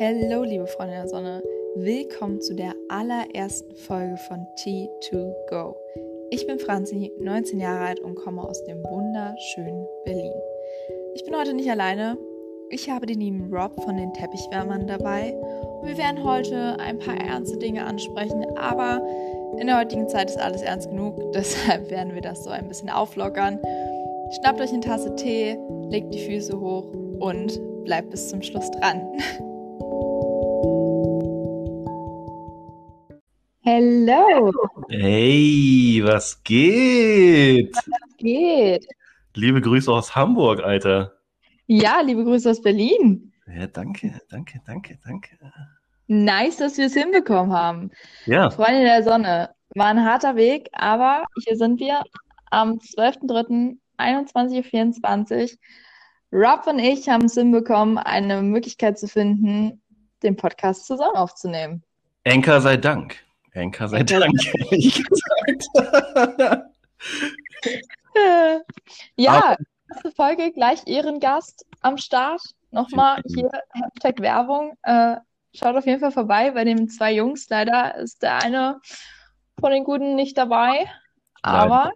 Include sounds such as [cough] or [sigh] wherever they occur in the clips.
Hello, liebe Freunde der Sonne. Willkommen zu der allerersten Folge von T2Go. Ich bin Franzi, 19 Jahre alt und komme aus dem wunderschönen Berlin. Ich bin heute nicht alleine. Ich habe den lieben Rob von den Teppichwärmern dabei und wir werden heute ein paar ernste Dinge ansprechen, aber in der heutigen Zeit ist alles ernst genug, [laughs] deshalb werden wir das so ein bisschen auflockern. Schnappt euch eine Tasse Tee, legt die Füße hoch und bleibt bis zum Schluss dran. [laughs] Hello. Hey, was geht? Was geht? Liebe Grüße aus Hamburg, Alter. Ja, liebe Grüße aus Berlin. Ja, danke, danke, danke, danke. Nice, dass wir es hinbekommen haben. Ja, Freunde der Sonne, war ein harter Weg, aber hier sind wir am 12.03.21.24 Uhr. Rob und ich haben es hinbekommen, eine Möglichkeit zu finden, den Podcast zusammen aufzunehmen. Enker sei Dank. Dank, ehrlich gesagt. Äh, Ja, erste Folge gleich Ehrengast am Start. Nochmal hier Hashtag Werbung. Äh, schaut auf jeden Fall vorbei bei den zwei Jungs. Leider ist der eine von den Guten nicht dabei, aber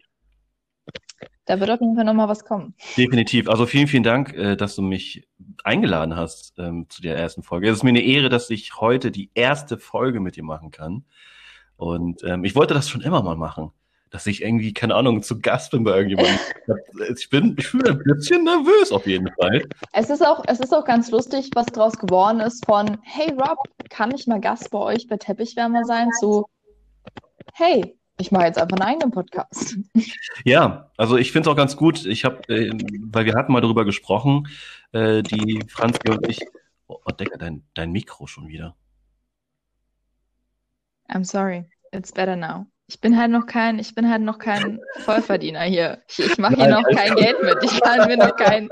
da wird auf jeden Fall nochmal was kommen. Definitiv. Also vielen, vielen Dank, äh, dass du mich eingeladen hast ähm, zu der ersten Folge. Es ist mir eine Ehre, dass ich heute die erste Folge mit dir machen kann. Und ähm, ich wollte das schon immer mal machen. Dass ich irgendwie, keine Ahnung, zu Gast bin bei irgendjemandem. [laughs] Ich bin, ich bin ein bisschen nervös auf jeden Fall. Es ist auch, es ist auch ganz lustig, was draus geworden ist von, hey Rob, kann ich mal Gast bei euch bei Teppichwärmer sein? Zu, hey, ich mache jetzt einfach einen eigenen Podcast. [laughs] Ja, also ich finde es auch ganz gut. Ich habe, äh, weil wir hatten mal darüber gesprochen, äh, die Franzi und ich. Oh, oh Decker, dein, dein Mikro schon wieder. I'm sorry, it's better now. Ich bin halt noch kein, ich bin halt noch kein Vollverdiener hier. Ich, ich mache hier noch kein Geld mit. Ich kann mir noch kein,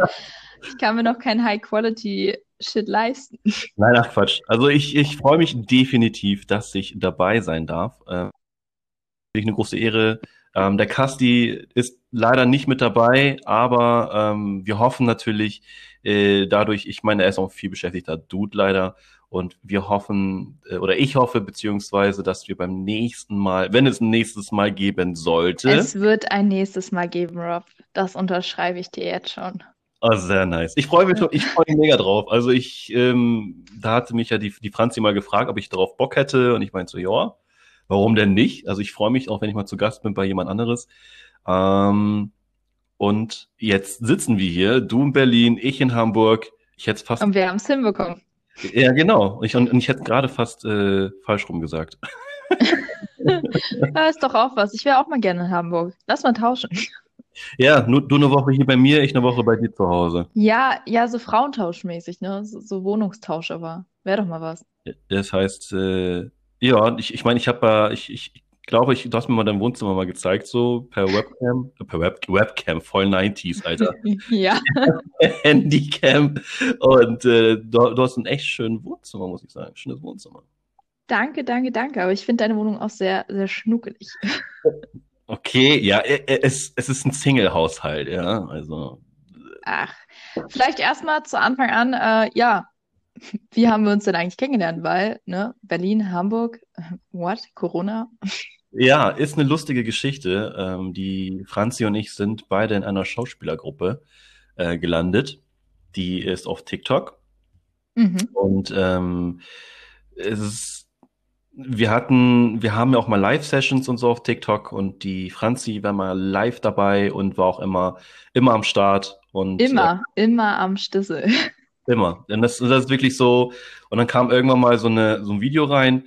ich kann mir noch kein High-Quality-Shit leisten. Nein, ach Quatsch. Also ich, ich freue mich definitiv, dass ich dabei sein darf. Äh, eine große Ehre. Ähm, der Casti ist leider nicht mit dabei, aber ähm, wir hoffen natürlich äh, dadurch, ich meine, er ist auch ein viel beschäftigter Dude leider. Und wir hoffen, äh, oder ich hoffe, beziehungsweise, dass wir beim nächsten Mal, wenn es ein nächstes Mal geben sollte, Es wird ein nächstes Mal geben, Rob. Das unterschreibe ich dir jetzt schon. Oh, sehr nice. Ich freue mich schon, ich freue mich mega drauf. Also ich, ähm, da hatte mich ja die, die Franzi mal gefragt, ob ich darauf Bock hätte und ich meinte so, ja, warum denn nicht? Also ich freue mich auch, wenn ich mal zu Gast bin bei jemand anderes. Ähm, und jetzt sitzen wir hier, du in Berlin, ich in Hamburg. Ich hätte fast, Und wir haben es hinbekommen. Ja genau. Ich, und, und ich hätte gerade fast äh, falsch rum gesagt. Da ist doch auch was. Ich wäre auch mal gerne in Hamburg. Lass mal tauschen. Ja, nur, du eine Woche hier bei mir, ich eine Woche bei dir zu Hause. Ja, ja, so Frauentauschmäßig, ne? So, so Wohnungstausch, aber wäre doch mal was. Das heißt, äh, ja, ich, ich meine, ich habe ja, ich, ich glaube, ich, du hast mir mal dein Wohnzimmer mal gezeigt, so per Webcam, äh, per Web, Webcam, voll 90s, Alter. [laughs] Ja. [laughs] Handycam. Und äh, du, du hast ein echt schönes Wohnzimmer, muss ich sagen. Schönes Wohnzimmer. Danke, danke, danke. Aber ich finde deine Wohnung auch sehr, sehr schnuckelig. [laughs] Okay, ja, äh, äh, es, es ist ein Single-Haushalt, ja. Also, Ach, vielleicht erstmal zu Anfang an, äh, ja, wie haben wir uns denn eigentlich kennengelernt? Weil, ne, Berlin, Hamburg, what? Corona? Ja, ist eine lustige Geschichte. Ähm, die Franzi und ich sind beide in einer Schauspielergruppe äh, gelandet. Die ist auf TikTok. Mhm. Und ähm, es ist, wir hatten, wir haben ja auch mal Live-Sessions und so auf TikTok und die Franzi war mal live dabei und war auch immer, immer am Start und Immer, immer am Stissel. äh, [laughs] immer. Und das, das ist wirklich so. Und dann kam irgendwann mal so eine, so ein Video rein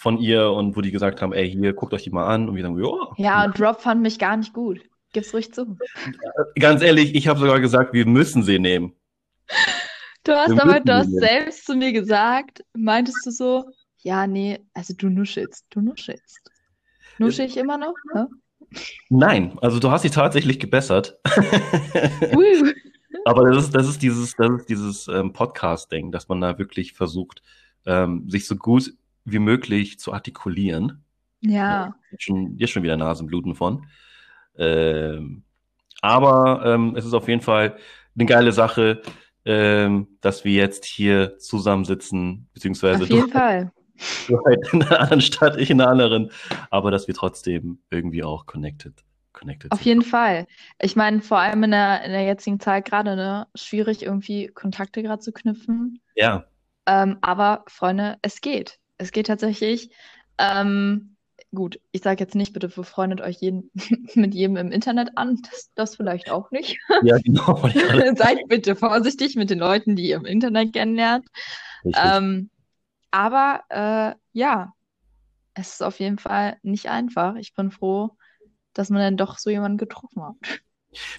von ihr und wo die gesagt haben, ey, hier, guckt euch die mal an. Und wir sagen, ja. Ja, und Rob fand mich gar nicht gut. Gib's ruhig zu. Ganz ehrlich, ich habe sogar gesagt, wir müssen sie nehmen. Du hast Wir aber, du hast selbst zu mir gesagt, meintest du so, ja, nee, also du nuschelst, du nuschelst. Nuschel ich immer noch? Ne? Nein, also du hast dich tatsächlich gebessert. [laughs] Ui. Aber das ist, das ist dieses, das ist dieses ähm, Podcast-Ding, dass man da wirklich versucht, ähm, sich so gut wie möglich zu artikulieren. Ja, Jetzt schon, jetzt schon wieder Nasenbluten von. Ähm, aber ähm, es ist auf jeden Fall eine geile Sache. ähm, dass wir jetzt hier zusammensitzen, beziehungsweise Auf jeden [laughs] Fall. Du halt in einer anderen Stadt, ich in einer anderen, aber dass wir trotzdem irgendwie auch connected, connected Auf sind. jeden Fall. Ich meine, vor allem in der, in der jetzigen Zeit gerade, ne, schwierig irgendwie Kontakte gerade zu knüpfen. Ja, Ähm, aber Freunde, es geht. Es geht tatsächlich. Ähm, gut, ich sage jetzt nicht, bitte befreundet euch jeden, [laughs] mit jedem im Internet an. Das, das vielleicht auch nicht. [laughs] ja, genau. [laughs] Seid bitte vorsichtig mit den Leuten, die ihr im Internet kennenlernt. Ähm, aber äh, ja, es ist auf jeden Fall nicht einfach. Ich bin froh, dass man dann doch so jemanden getroffen hat.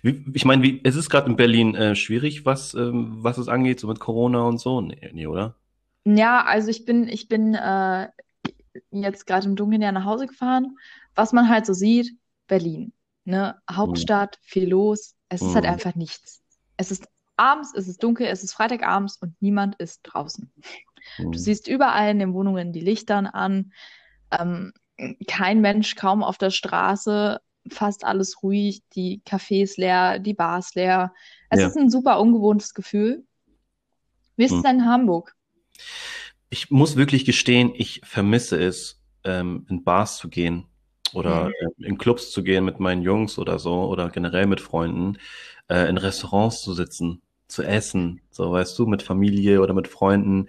Wie, ich meine, wie, es ist gerade in Berlin äh, schwierig, was, ähm, was es angeht, so mit Corona und so. Nee, nee oder? Ja, also ich bin, ich bin äh, jetzt gerade im Dunkeln ja nach Hause gefahren. Was man halt so sieht, Berlin, ne? Hauptstadt, viel los. Es ist halt Mhm. einfach nichts. Es ist abends, es ist dunkel, es ist Freitagabends und niemand ist draußen. Du siehst überall in den Wohnungen die Lichtern an. Ähm, kein Mensch kaum auf der Straße, fast alles ruhig, die Cafés leer, die Bars leer. Es Ja. ist ein super ungewohntes Gefühl. Wie ist es denn in Hamburg? Ich muss wirklich gestehen, ich vermisse es, ähm, in Bars zu gehen oder Mhm. äh, in Clubs zu gehen mit meinen Jungs oder so oder generell mit Freunden, äh, in Restaurants zu sitzen, zu essen, so weißt du, mit Familie oder mit Freunden.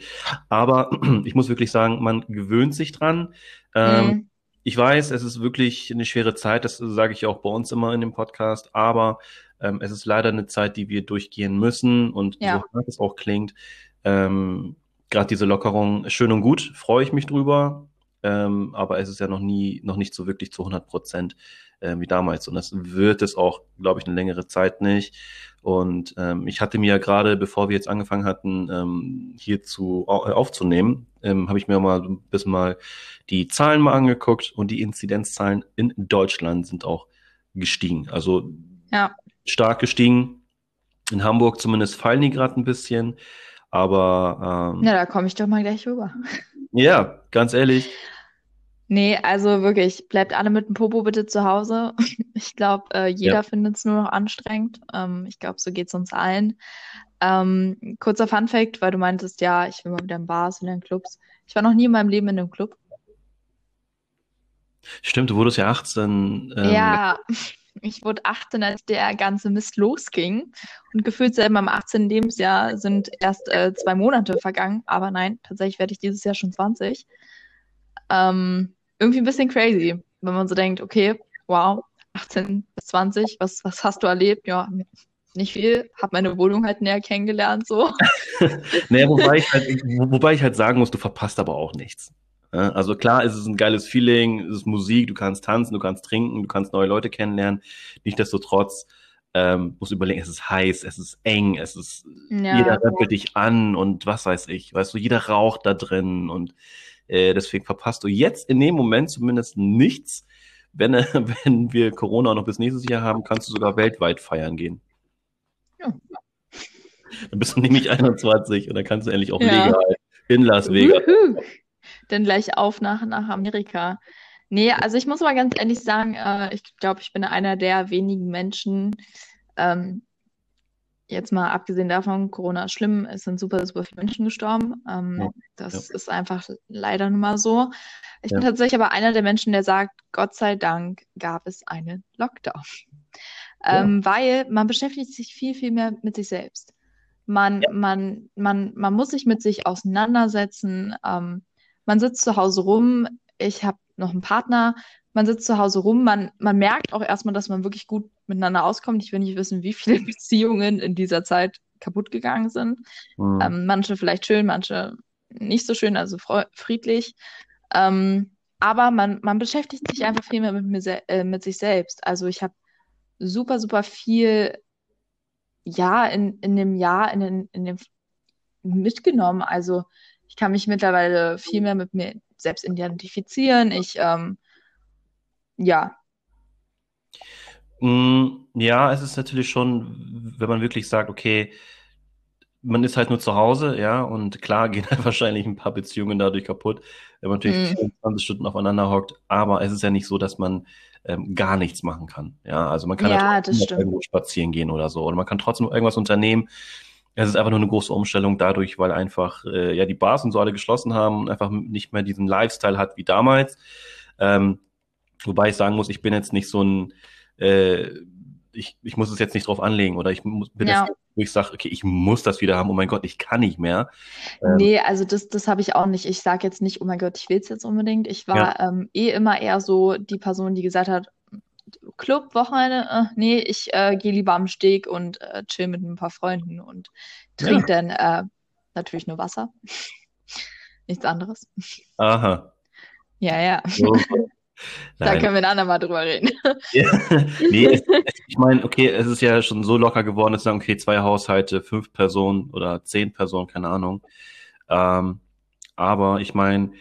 Aber [clears throat] ich muss wirklich sagen, man gewöhnt sich dran. Ähm, Mhm. Ich weiß, es ist wirklich eine schwere Zeit, das sage ich auch bei uns immer in dem Podcast, aber ähm, es ist leider eine Zeit, die wir durchgehen müssen und Ja. so hart es auch klingt, ähm, gerade diese Lockerung, schön und gut, freue ich mich drüber, ähm, aber es ist ja noch nie, noch nicht so wirklich zu 100 Prozent äh, wie damals und das wird es auch, glaube ich, eine längere Zeit nicht und ähm, ich hatte mir ja gerade, bevor wir jetzt angefangen hatten, ähm, hier zu, äh, aufzunehmen, ähm, habe ich mir mal ein bisschen mal die Zahlen mal angeguckt und die Inzidenzzahlen in Deutschland sind auch gestiegen. Also Ja. stark gestiegen. In Hamburg zumindest fallen die gerade ein bisschen. Aber ähm, Na, da komme ich doch mal gleich rüber. ja, ganz ehrlich, Nee, also wirklich, bleibt alle mit dem Popo bitte zu Hause. [laughs] Ich glaube, äh, jeder Ja. findet es nur noch anstrengend. Ähm, ich glaube, so geht es uns allen. Ähm, kurzer Funfact, weil du meintest, ja, ich will mal wieder in Bars und in Clubs. Ich war noch nie in meinem Leben in einem Club. stimmt, du wurdest ja 18. Ähm, Ja, ich wurde 18, als der ganze Mist losging. Und gefühlt seit meinem 18. Lebensjahr sind erst äh, zwei Monate vergangen. Aber nein, tatsächlich werde ich dieses Jahr schon 20. Ähm, irgendwie ein bisschen crazy, wenn man so denkt, okay, wow, 18 bis 20, was, was hast du erlebt? Ja, nicht viel, habe meine Wohnung halt näher kennengelernt, so. [laughs] Naja, wobei ich halt, wo- wobei ich halt sagen muss, du verpasst aber auch nichts. Also klar, es ist ein geiles Feeling, es ist Musik, du kannst tanzen, du kannst trinken, du kannst neue Leute kennenlernen. Nichtsdestotrotz ähm, musst du überlegen, es ist heiß, es ist eng, es ist Ja. jeder rempelt dich an und was weiß ich, weißt du, jeder raucht da drin und äh, deswegen verpasst du jetzt in dem Moment zumindest nichts. Wenn, [laughs] wenn wir Corona noch bis nächstes Jahr haben, kannst du sogar weltweit feiern gehen. Ja. Dann bist du nämlich [laughs] 21 und dann kannst du endlich auch Ja. legal in Las Vegas. Wuhu. Dann gleich auf nach, nach Amerika. Nee, also ich muss mal ganz ehrlich sagen, äh, ich glaube, ich bin einer der wenigen Menschen, ähm, jetzt mal abgesehen davon, Corona ist schlimm, es sind super, super viele Menschen gestorben. Ähm, Ja, das ist einfach leider nun mal so. Ich bin Ja. tatsächlich aber einer der Menschen, der sagt, Gott sei Dank gab es einen Lockdown. Ja. Ähm, weil man beschäftigt sich viel, viel mehr mit sich selbst. Man, man, man, man muss sich mit sich auseinandersetzen. Ähm, man sitzt zu Hause rum. Ich habe noch einen Partner. Man sitzt zu Hause rum. Man, man merkt auch erstmal, dass man wirklich gut miteinander auskommt. Ich will nicht wissen, wie viele [laughs] Beziehungen in dieser Zeit kaputt gegangen sind. Hm. Ähm, manche vielleicht schön, manche nicht so schön, also friedlich. Ähm, aber man, man beschäftigt sich einfach viel mehr mit, mir äh, mit sich selbst. Also ich habe super, super viel, ja, in, in dem Jahr, in, den, in dem mitgenommen. Also ich kann mich mittlerweile viel mehr mit mir selbst identifizieren. Ich, ähm, ja, Mm, Ja, es ist natürlich schon, wenn man wirklich sagt, okay, man ist halt nur zu Hause, ja, und klar [laughs] gehen halt wahrscheinlich ein paar Beziehungen dadurch kaputt, wenn man natürlich Mhm. 24 Stunden aufeinander hockt, aber es ist ja nicht so, dass man ähm, gar nichts machen kann, ja, also man kann Ja, stimmt. irgendwo spazieren gehen oder so, oder man kann trotzdem irgendwas unternehmen, es ist einfach nur eine große Umstellung dadurch, weil einfach äh, ja die Bars und so alle geschlossen haben und einfach nicht mehr diesen Lifestyle hat wie damals. Ähm, wobei ich sagen muss, ich bin jetzt nicht so ein, äh, ich, ich muss es jetzt nicht drauf anlegen oder ich muss, bin ja. jetzt, wo ich sage, okay, ich muss das wieder haben, oh mein Gott, ich kann nicht mehr. Ähm, nee, also das, das habe ich auch nicht. Ich sage jetzt nicht, oh mein Gott, ich will es jetzt unbedingt. Ich war ja. ähm, eh immer eher so die Person, die gesagt hat, Club, Wochenende, äh, nee, ich äh, gehe lieber am Steg und äh, chill mit ein paar Freunden und trinke ja. dann äh, natürlich nur Wasser. [laughs] Nichts anderes. Aha. Ja, ja. So. [laughs] da können wir ein andermal drüber reden. [laughs] Ja. Nee, es, ich meine, okay, es ist ja schon so locker geworden, dass sagen, okay, zwei Haushalte, fünf Personen oder zehn Personen, keine Ahnung. Ähm, aber ich meine,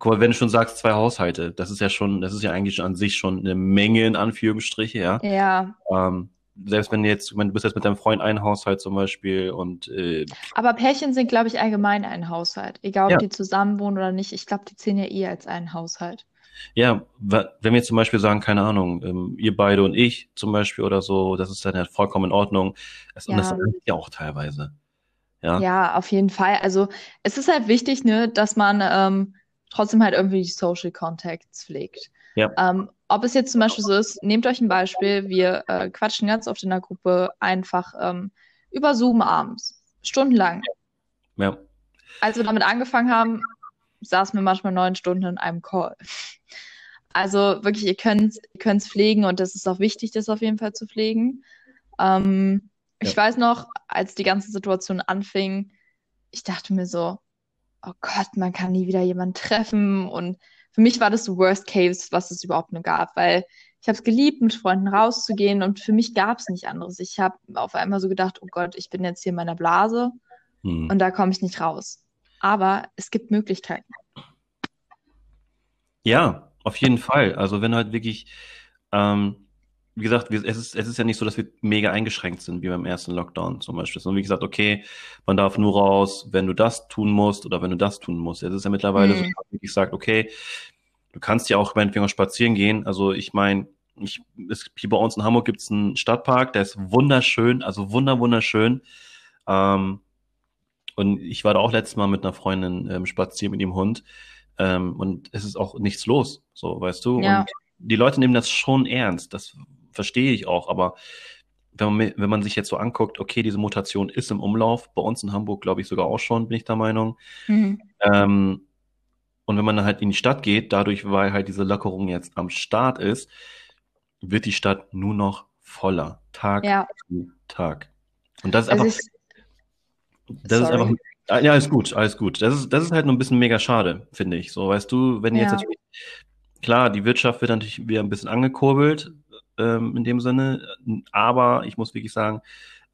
guck mal, wenn du schon sagst, zwei Haushalte, das ist ja schon, das ist ja eigentlich an sich schon eine Menge in Anführungsstriche, ja. Ja. Ähm, selbst wenn du jetzt, wenn du bist jetzt mit deinem Freund ein Haushalt zum Beispiel und äh, Aber Pärchen sind, glaube ich, allgemein ein Haushalt. Egal ob ja. die zusammen wohnen oder nicht, ich glaube, die zählen ja eher als einen Haushalt. Ja, wenn wir zum Beispiel sagen, keine Ahnung, ähm, ihr beide und ich zum Beispiel oder so, das ist dann ja vollkommen in Ordnung. Es, ja. Und das ist ja auch teilweise. Ja. ja, auf jeden Fall. Also es ist halt wichtig, ne, dass man ähm, trotzdem halt irgendwie die Social Contacts pflegt. Ja. Ähm, ob es jetzt zum Beispiel so ist, nehmt euch ein Beispiel, wir äh, quatschen ganz oft in der Gruppe einfach ähm, über Zoom abends, stundenlang. Ja. Als wir damit angefangen haben, saßen wir manchmal neun Stunden in einem Call. Also wirklich, ihr könnt es pflegen und das ist auch wichtig, das auf jeden Fall zu pflegen. Ähm, ja. Ich weiß noch, als die ganze Situation anfing, ich dachte mir so, oh Gott, man kann nie wieder jemanden treffen. Und für mich war das so Worst Case, was es überhaupt nur gab, weil ich habe es geliebt, mit Freunden rauszugehen und für mich gab es nicht anderes. Ich habe auf einmal so gedacht, oh Gott, ich bin jetzt hier in meiner Blase hm. und da komme ich nicht raus. Aber es gibt Möglichkeiten. Ja, auf jeden Fall. Also wenn halt wirklich ähm, wie gesagt, es ist, es ist ja nicht so, dass wir mega eingeschränkt sind, wie beim ersten Lockdown zum Beispiel. Sondern wie gesagt, okay, man darf nur raus, wenn du das tun musst oder wenn du das tun musst. Es ist ja mittlerweile mhm. so, dass man wirklich sagt, okay, du kannst ja auch meinetwegen auch spazieren gehen. Also ich meine, ich, es, hier bei uns in Hamburg gibt es einen Stadtpark, der ist wunderschön, also wunder, wunderschön. Ähm, und ich war da auch letztes Mal mit einer Freundin ähm, spazieren mit dem Hund. Ähm, und es ist auch nichts los, so, weißt du? Ja. Und die Leute nehmen das schon ernst. Das verstehe ich auch, aber wenn man, wenn man sich jetzt so anguckt, okay, diese Mutation ist im Umlauf, bei uns in Hamburg glaube ich sogar auch schon, bin ich der Meinung. Mhm. Ähm, und wenn man dann halt in die Stadt geht, dadurch, weil halt diese Lockerung jetzt am Start ist, wird die Stadt nur noch voller, Tag ja. zu Tag. Und das ist also einfach, ich, das ist einfach, ja, alles gut, alles gut. Das ist, das ist halt nur ein bisschen mega schade, finde ich. So, weißt du, wenn ja. jetzt natürlich, klar, die Wirtschaft wird natürlich wieder ein bisschen angekurbelt, ähm, in dem Sinne. Aber ich muss wirklich sagen,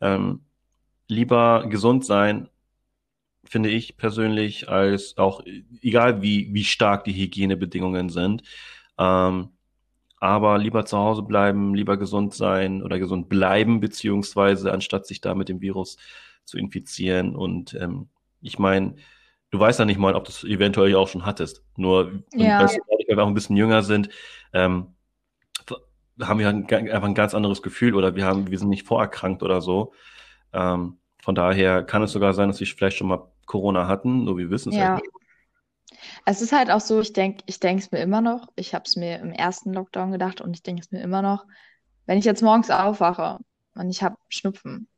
ähm, lieber gesund sein, finde ich persönlich, als auch, egal wie, wie stark die Hygienebedingungen sind. Ähm, aber lieber zu Hause bleiben, lieber gesund sein oder gesund bleiben, beziehungsweise anstatt sich da mit dem Virus zu infizieren. Und ähm, ich meine, du weißt ja nicht mal, ob du es eventuell auch schon hattest. Nur, ja. weil wir auch ein bisschen jünger sind, ähm, haben wir einfach ein ganz anderes Gefühl oder wir haben, wir sind nicht vorerkrankt oder so. Ähm, von daher kann es sogar sein, dass wir vielleicht schon mal Corona hatten, nur wir wissen es ja. halt nicht. Es ist halt auch so, ich denke, ich denke es mir immer noch. Ich habe es mir im ersten Lockdown gedacht und ich denke es mir immer noch. Wenn ich jetzt morgens aufwache und ich habe Schnupfen,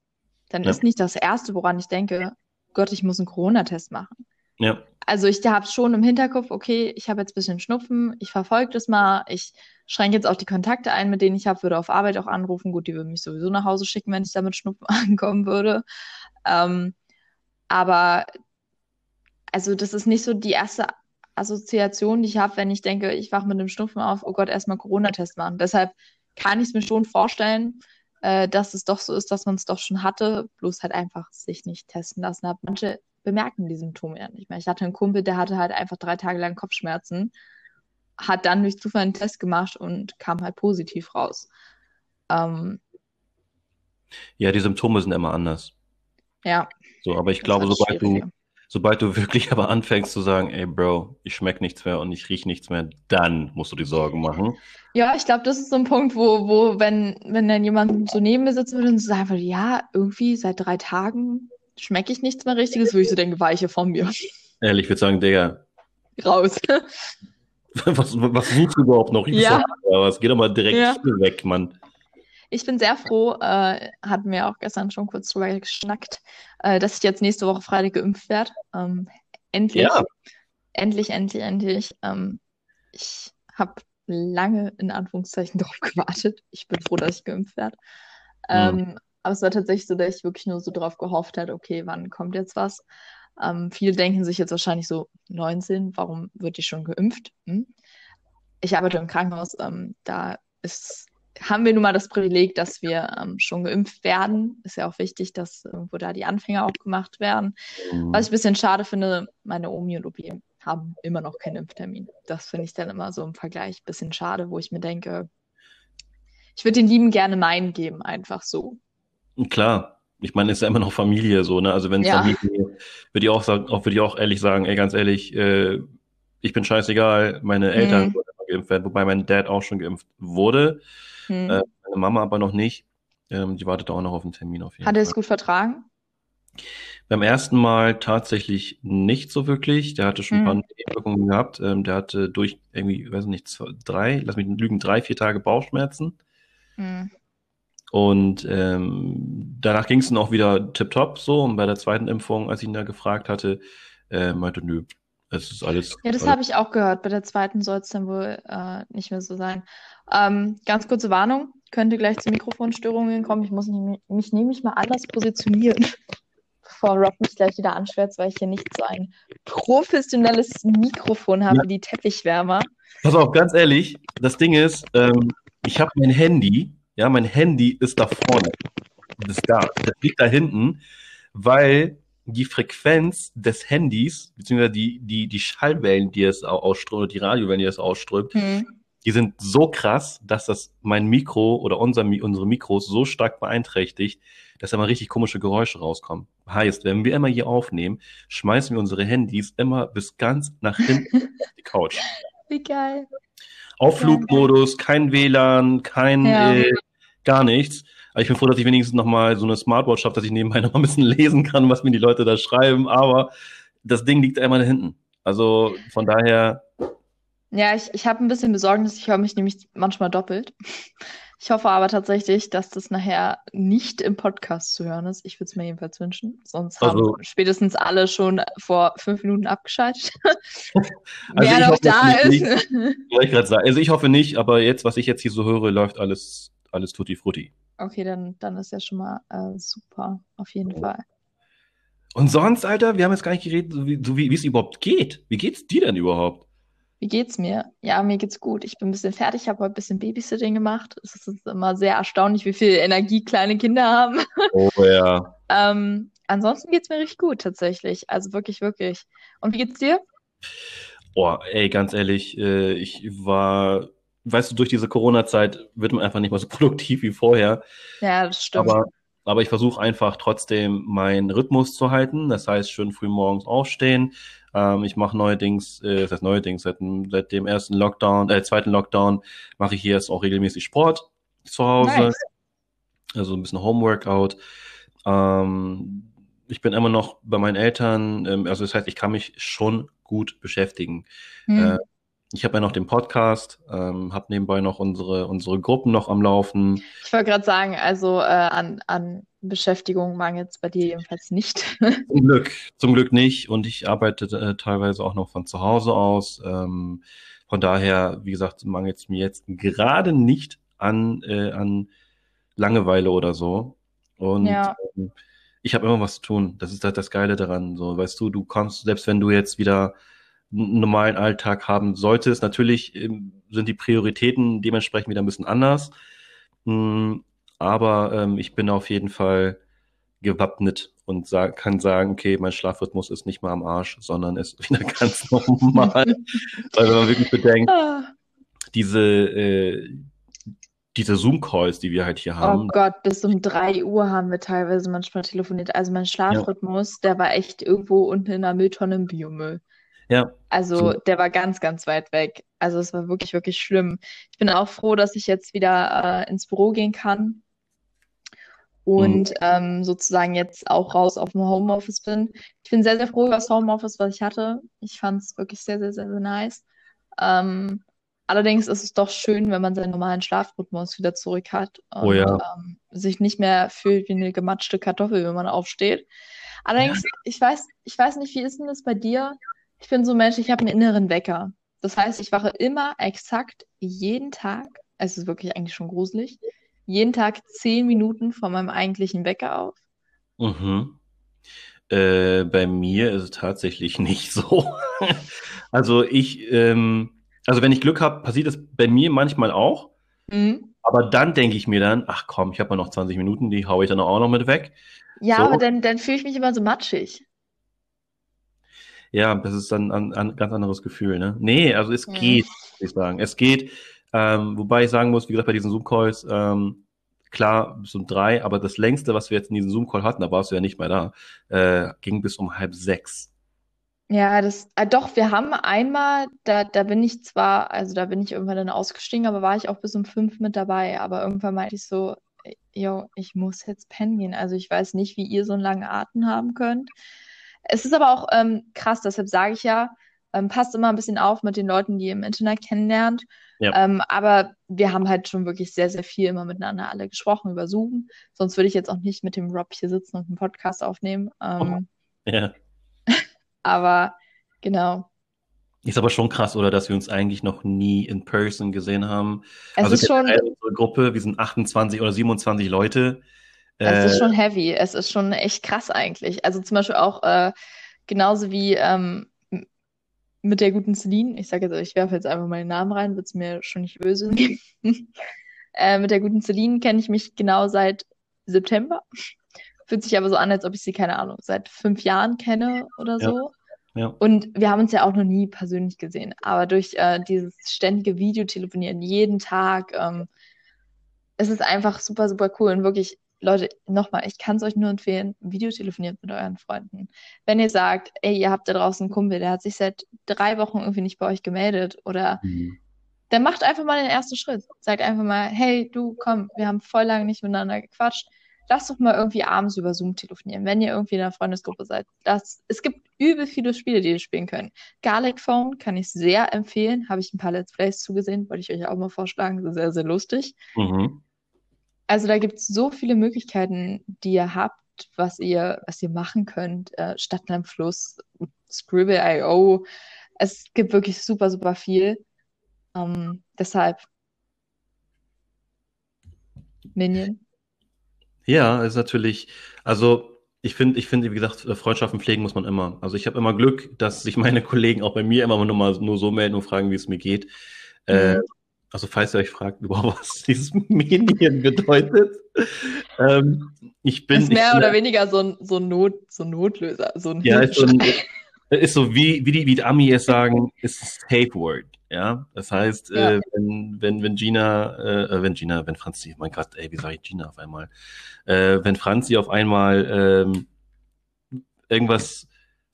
dann ja. ist nicht das Erste, woran ich denke, Gott, ich muss einen Corona-Test machen. Ja. Also ich habe schon im Hinterkopf, okay, ich habe jetzt ein bisschen Schnupfen, ich verfolge das mal, ich schränke jetzt auch die Kontakte ein, mit denen ich habe, würde auf Arbeit auch anrufen. Gut, die würden mich sowieso nach Hause schicken, wenn ich da mit Schnupfen [laughs] ankommen würde. Ähm, aber also das ist nicht so die erste Assoziation, die ich habe, wenn ich denke, ich wache mit einem Schnupfen auf, oh Gott, erstmal Corona-Test machen. Deshalb kann ich es mir schon vorstellen, äh, dass es doch so ist, dass man es doch schon hatte, bloß halt einfach sich nicht testen lassen hat. Manche bemerken die Symptome ja nicht mehr. Ich hatte einen Kumpel, der hatte halt einfach drei Tage lang Kopfschmerzen hat dann durch Zufall einen Test gemacht und kam halt positiv raus. Ähm, ja, die Symptome sind immer anders. Ja. So, aber ich glaube, sobald du, sobald du wirklich aber anfängst zu sagen, ey Bro, ich schmecke nichts mehr und ich rieche nichts mehr, dann musst du dir Sorgen machen. Ja, ich glaube, das ist so ein Punkt, wo, wo wenn, wenn dann jemand so neben mir sitzen würde und so sagen würde, ja, irgendwie seit drei Tagen schmecke ich nichts mehr Richtiges, wo ich so denke, weiche von mir. Ehrlich, ich würde sagen, Digga, Raus. [laughs] was, was suchst du überhaupt noch? Ja. was? Geh doch mal direkt Ja. weg, Mann. Ich bin sehr froh, äh, hatten wir auch gestern schon kurz drüber geschnackt, äh, dass ich jetzt nächste Woche Freitag geimpft werde. Ähm, endlich, Ja. endlich, endlich, endlich. Ähm, ich habe lange in Anführungszeichen [laughs] darauf gewartet. Ich bin froh, dass ich geimpft werde. Ähm, aber es war tatsächlich so, dass ich wirklich nur so darauf gehofft habe, okay, wann kommt jetzt was? Ähm, viele denken sich jetzt wahrscheinlich so, 19, warum wird die schon geimpft? Hm? Ich arbeite im Krankenhaus, ähm, da ist, haben wir nun mal das Privileg, dass wir ähm, schon geimpft werden. Ist ja auch wichtig, dass irgendwo da die Anfänger auch gemacht werden. Mhm. Was ich ein bisschen schade finde, meine Omi und Opi haben immer noch keinen Impftermin. Das finde ich dann immer so im Vergleich ein bisschen schade, wo ich mir denke, ich würde den Lieben gerne meinen geben, einfach so. Klar. Ich meine, ist ja immer noch Familie so, ne? Also wenn es Ja. Familie, würde ich auch sagen, auch würde ich auch ehrlich sagen, ey, ganz ehrlich, äh, ich bin scheißegal, meine Eltern Mhm. wurden immer geimpft werden, wobei mein Dad auch schon geimpft wurde, Hm. äh, meine Mama aber noch nicht. Ähm, die wartet auch noch auf einen Termin auf jeden Hat er Fall. es gut vertragen? Beim ersten Mal tatsächlich nicht so wirklich. Der hatte schon ein paar Mhm. Nebenwirkungen gehabt. Ähm, der hatte durch irgendwie, weiß nicht, zwei, drei, lass mich lügen, drei, vier Tage Bauchschmerzen. Hm. Und ähm, danach ging es dann auch wieder tipptopp so. Und bei der zweiten Impfung, als ich ihn da gefragt hatte, äh, meinte, nö, es ist alles. Ja, das habe ich auch gehört. Bei der zweiten soll es dann wohl äh, nicht mehr so sein. Ähm, ganz kurze Warnung, könnte gleich zu Mikrofonstörungen kommen. Ich muss mich, mich nämlich mal anders positionieren, [laughs] bevor Rob mich gleich wieder anschwärzt, weil ich hier nicht so ein professionelles Mikrofon habe Ja. wie die Teppichwärmer. Pass auf, ganz ehrlich, das Ding ist, ähm, ich habe mein Handy, ja, mein Handy ist da vorne. Das ist da, das liegt da hinten, weil die Frequenz des Handys, beziehungsweise die, die, die Schallwellen, die es au- ausströmt, die Radiowellen, die es ausströmt, Hm. die sind so krass, dass das mein Mikro oder unser, unsere Mikros so stark beeinträchtigt, dass da mal richtig komische Geräusche rauskommen. Heißt, wenn wir immer hier aufnehmen, schmeißen wir unsere Handys immer bis ganz nach hinten auf die Couch. [laughs] Wie geil. Auf Flugmodus, kein WLAN, kein Ja. äh, gar nichts. Aber ich bin froh, dass ich wenigstens noch mal so eine Smartwatch habe, dass ich nebenbei [laughs] noch mal ein bisschen lesen kann, was mir die Leute da schreiben. Aber das Ding liegt einmal da hinten. Also von daher, Ja, ich, ich habe ein bisschen Besorgnis. Ich höre mich nämlich manchmal doppelt. Ich hoffe aber tatsächlich, dass das nachher nicht im Podcast zu hören ist. Ich würde es mir jedenfalls wünschen. Sonst haben Also- spätestens alle schon vor fünf Minuten abgeschaltet. [laughs] [laughs] Also Wer noch da ist. wollte ich sagen. Also ich hoffe nicht, aber jetzt, was ich jetzt hier so höre, läuft alles, alles tutti frutti. Okay, dann, dann ist ja schon mal äh, super. Auf jeden Fall. Und sonst, Alter, wir haben jetzt gar nicht geredet, so wie, so wie es überhaupt geht. Wie geht's dir denn überhaupt? Wie geht's mir? Ja, mir geht's gut. Ich bin ein bisschen fertig. Habe heute ein bisschen Babysitting gemacht. Es ist immer sehr erstaunlich, wie viel Energie kleine Kinder haben. [laughs] Oh ja. Ähm, ansonsten geht's mir richtig gut tatsächlich. Also wirklich, wirklich. Und wie geht's dir? Oh, ey, ganz ehrlich, äh, ich war, weißt du, durch diese Corona-Zeit wird man einfach nicht mehr so [laughs] produktiv wie vorher. Ja, das stimmt. Aber, aber ich versuche einfach trotzdem meinen Rhythmus zu halten. Das heißt, schön früh morgens aufstehen. Ähm, ich mache neuerdings, äh, das heißt neuerdings, seit, dem- seit dem ersten Lockdown, äh, zweiten Lockdown, mache ich hier jetzt auch regelmäßig Sport zu Hause. Nice. Also ein bisschen Homeworkout. Ähm, ich bin immer noch bei meinen Eltern, ähm, also das heißt, ich kann mich schon gut beschäftigen. Hm. Äh, ich habe ja noch den Podcast, ähm, habe nebenbei noch unsere, unsere Gruppen noch am Laufen. Ich wollte gerade sagen, also äh, an, an Beschäftigung mangelt es bei dir jedenfalls nicht. [laughs] Zum Glück, zum Glück nicht. Und ich arbeite äh, teilweise auch noch von zu Hause aus. Ähm, von daher, wie gesagt, mangelt es mir jetzt gerade nicht an, äh, an Langeweile oder so. Und Ja. ähm, ich habe immer was zu tun. Das ist halt das Geile daran. So, weißt du, du kommst, selbst wenn du jetzt wieder normalen Alltag haben solltest, natürlich ähm, sind die Prioritäten dementsprechend wieder ein bisschen anders. Mm, Aber ähm, ich bin auf jeden Fall gewappnet und sag, kann sagen, okay, mein Schlafrhythmus ist nicht mal am Arsch, sondern ist [laughs] wieder ganz normal. [laughs] Weil wenn man wirklich bedenkt, Ah. diese, äh, diese Zoom-Calls, die wir halt hier Oh haben, Gott, bis um 3 Uhr haben wir teilweise manchmal telefoniert. Also mein Schlafrhythmus, der war echt irgendwo unten in der Mülltonne im Biomüll. Ja, Also So. der war ganz, ganz weit weg. Also es war wirklich, wirklich schlimm. Ich bin auch froh, dass ich jetzt wieder äh, ins Büro gehen kann. und mhm. ähm, sozusagen jetzt auch raus auf dem Homeoffice bin. Ich bin sehr, sehr froh über das Homeoffice, was ich hatte. Ich fand es wirklich sehr, sehr, sehr, sehr nice. Ähm, allerdings ist es doch schön, wenn man seinen normalen Schlafrhythmus wieder zurück hat und oh ja. ähm, sich nicht mehr fühlt wie eine gematschte Kartoffel, wenn man aufsteht. Allerdings, ja. ich weiß, ich weiß nicht, wie ist denn das bei dir? Ich bin so ein Mensch, ich habe einen inneren Wecker. Das heißt, ich wache immer exakt jeden Tag, es ist wirklich eigentlich schon gruselig, jeden Tag zehn Minuten vor meinem eigentlichen Wecker auf? Mhm. Äh, bei mir ist es tatsächlich [laughs] nicht so. also ich, ähm, also wenn ich Glück habe, passiert es bei mir manchmal auch. Mhm. Aber dann denke ich mir dann, ach komm, ich habe mal noch 20 Minuten, die haue ich dann auch noch mit weg. Ja, so. aber dann, dann fühle ich mich immer so matschig. Ja, das ist dann ein, ein ganz anderes Gefühl, ne? Nee, also es mhm. geht, würde ich sagen. Es geht. Ähm, wobei ich sagen muss, wie gesagt, bei diesen Zoom-Calls, ähm, klar, bis um drei, aber das längste, was wir jetzt in diesem Zoom-Call hatten, da warst du ja nicht mehr da, äh, ging bis um halb sechs. Ja, das, äh, doch, wir haben einmal, da, da bin ich zwar, also da bin ich irgendwann dann ausgestiegen, aber war ich auch bis um fünf mit dabei. Aber irgendwann meinte ich so, yo, ich muss jetzt pennen gehen. Also ich weiß nicht, wie ihr so einen langen Atem haben könnt. Es ist aber auch ähm, krass, deshalb sage ich ja, ähm, passt immer ein bisschen auf mit den Leuten, die ihr im Internet kennenlernt. Ja. Ähm, aber wir haben halt schon wirklich sehr, sehr viel immer miteinander alle gesprochen über Zoom. Sonst würde ich jetzt auch nicht mit dem Rob hier sitzen und einen Podcast aufnehmen. Ähm, oh. Ja. [laughs] aber genau. Ist aber schon krass, oder, dass wir uns eigentlich noch nie in person gesehen haben. Es also ist schon unsere Gruppe, wir sind 28 oder 27 Leute. Es äh, ist schon heavy. Es ist schon echt krass eigentlich. Also zum Beispiel auch äh, genauso wie ähm, mit der guten Celine, ich sage jetzt, ich werfe jetzt einfach meinen Namen rein, wird es mir schon nicht böse [laughs] äh, mit der guten Celine kenne ich mich genau seit September. Fühlt sich aber so an, als ob ich sie, keine Ahnung, seit fünf Jahren kenne oder so. Ja. Und wir haben uns ja auch noch nie persönlich gesehen. Aber durch äh, dieses ständige Videotelefonieren jeden Tag ähm, ist es einfach super, super cool und wirklich Leute, nochmal, ich kann es euch nur empfehlen, Videotelefoniert mit euren Freunden. Wenn ihr sagt, ey, ihr habt da draußen einen Kumpel, der hat sich seit drei Wochen irgendwie nicht bei euch gemeldet oder mhm. dann macht einfach mal den ersten Schritt. Sagt einfach mal, hey, du, komm, wir haben voll lange nicht miteinander gequatscht. Lass doch mal irgendwie abends über Zoom telefonieren, wenn ihr irgendwie in einer Freundesgruppe seid. Das, es gibt übel viele Spiele, die ihr spielen könnt. Garlic Phone kann ich sehr empfehlen. Habe ich ein paar Let's Plays zugesehen, wollte ich euch auch mal vorschlagen. Sehr, sehr lustig. Mhm. Also da gibt es so viele Möglichkeiten, die ihr habt, was ihr, was ihr machen könnt. Äh, Stadt am Fluss, Scribble.io. Es gibt wirklich super, super viel. Ähm, deshalb Minion. Ja, ist natürlich, also ich finde, ich finde, wie gesagt, Freundschaften pflegen muss man immer. Also ich habe immer Glück, dass sich meine [laughs] Kollegen auch bei mir immer nur mal nur so melden und fragen, wie es mir geht. Äh, mhm. Äh, also falls ihr euch fragt, [laughs] überhaupt was dieses Medien bedeutet, ähm, ich bin. Ist mehr ich, oder weniger so ein, so ein, Not, so ein Notlöser, so ein Ja, ist so, ein, [laughs] ist so wie, wie, die, wie die Ami es sagen, ist Safe Word. Ja, das heißt, ja. Äh, wenn, wenn, wenn Gina, äh, äh, wenn Gina, wenn Franzi, mein Gott, ey, wie sage ich Gina auf einmal? Äh, wenn Franzi auf einmal ähm, irgendwas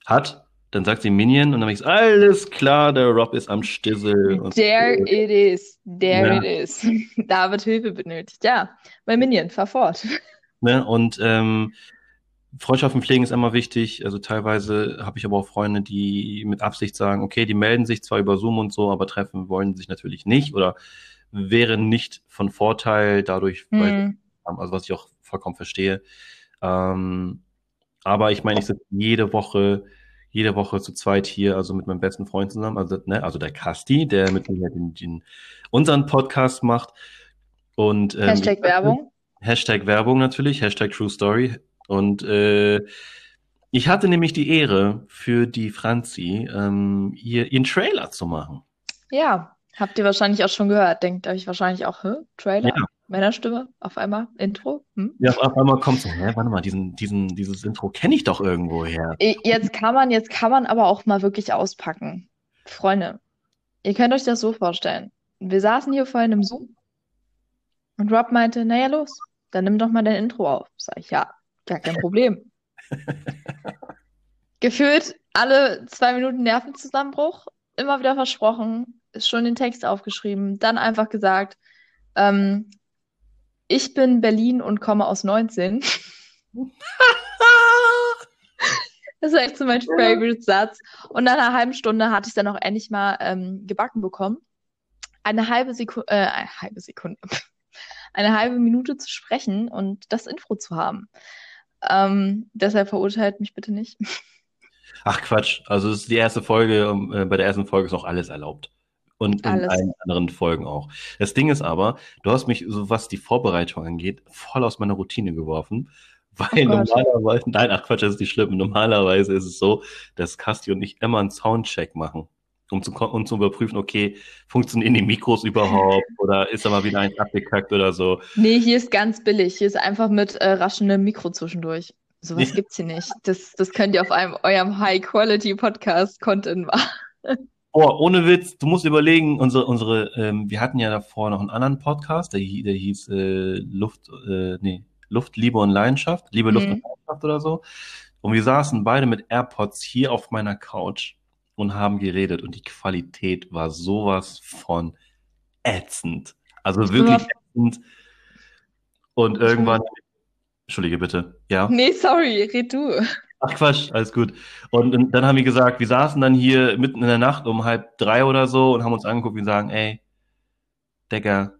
hat, dann sagt sie Minion und dann ich alles klar, der Rob ist am Stissel. [laughs] There so. it is, there ja. it is. [laughs] da wird Hilfe benötigt. Ja, bei Minion, fahr fort. [laughs] Ne? Und ähm, Freundschaften pflegen ist immer wichtig. Also teilweise habe ich aber auch Freunde, die mit Absicht sagen, okay, die melden sich zwar über Zoom und so, aber treffen wollen sich natürlich nicht oder wären nicht von Vorteil dadurch, mhm. weil, also was ich auch vollkommen verstehe. Ähm, aber ich meine, ich sitze jede Woche jede Woche zu zweit hier, also mit meinem besten Freund zusammen, also, ne, also der Kasti, der mit mir den, den, unseren Podcast macht. Und, ähm, Hashtag Werbung. Hashtag Werbung natürlich, Hashtag True Story. Und äh, ich hatte nämlich die Ehre, für die Franzi ähm, ihr, ihren Trailer zu machen. Ja, habt ihr wahrscheinlich auch schon gehört. Denkt euch wahrscheinlich auch, hä? Trailer? Ja. Männerstimme auf einmal, Intro. Hm? Ja, auf einmal kommt so, hä, warte mal, diesen, diesen, dieses Intro kenne ich doch irgendwo her. Jetzt kann man, jetzt kann man aber auch mal wirklich auspacken. Freunde, ihr könnt euch das so vorstellen. Wir saßen hier vorhin im Zoom und Rob meinte, naja, los, dann nimm doch mal dein Intro auf. Sag ich, ja, gar kein Problem. [laughs] Gefühlt alle zwei Minuten Nervenzusammenbruch, immer wieder versprochen, ist schon den Text aufgeschrieben, dann einfach gesagt, ähm, ich bin Berlin und komme aus 19. [laughs] das ist echt so mein favorite Satz. Und nach einer halben Stunde hatte ich dann auch endlich mal ähm, gebacken bekommen. Eine halbe Sekunde, äh, eine halbe Sekunde, [laughs] eine halbe Minute zu sprechen und das Intro zu haben. Ähm, deshalb verurteilt mich bitte nicht. [laughs] Ach Quatsch, also es ist die erste Folge, äh, bei der ersten Folge ist noch alles erlaubt. Und in allen anderen Folgen auch. Das Ding ist aber, du hast mich, so was die Vorbereitung angeht, voll aus meiner Routine geworfen. [laughs] Weil oh normalerweise, nein, ach Quatsch, das ist nicht schlimm. Normalerweise ist es so, dass Casti und ich immer einen Soundcheck machen um zu, um zu überprüfen, okay, funktionieren die Mikros überhaupt [laughs] oder ist da mal wieder eins abgekackt oder so. Nee, hier ist ganz billig. Hier ist einfach mit äh, raschendem Mikro zwischendurch. Sowas ja. gibt's hier nicht. Das, das könnt ihr auf einem eurem High-Quality-Podcast-Content machen. Boah, ohne Witz, du musst überlegen, unsere, unsere, ähm, wir hatten ja davor noch einen anderen Podcast, der, der hieß äh, Luft, äh, nee, Luft, Liebe und Leidenschaft, Liebe, Luft mhm. und Leidenschaft oder so. Und wir saßen beide mit AirPods hier auf meiner Couch und haben geredet und die Qualität war sowas von ätzend. Also wirklich ätzend. Und irgendwann, entschuldige bitte, ja? Nee, sorry, red du. Ach Quatsch, alles gut. Und, und, dann haben wir gesagt, wir saßen dann hier mitten in der Nacht um halb drei oder so und haben uns angeguckt und sagen, ey, Decker,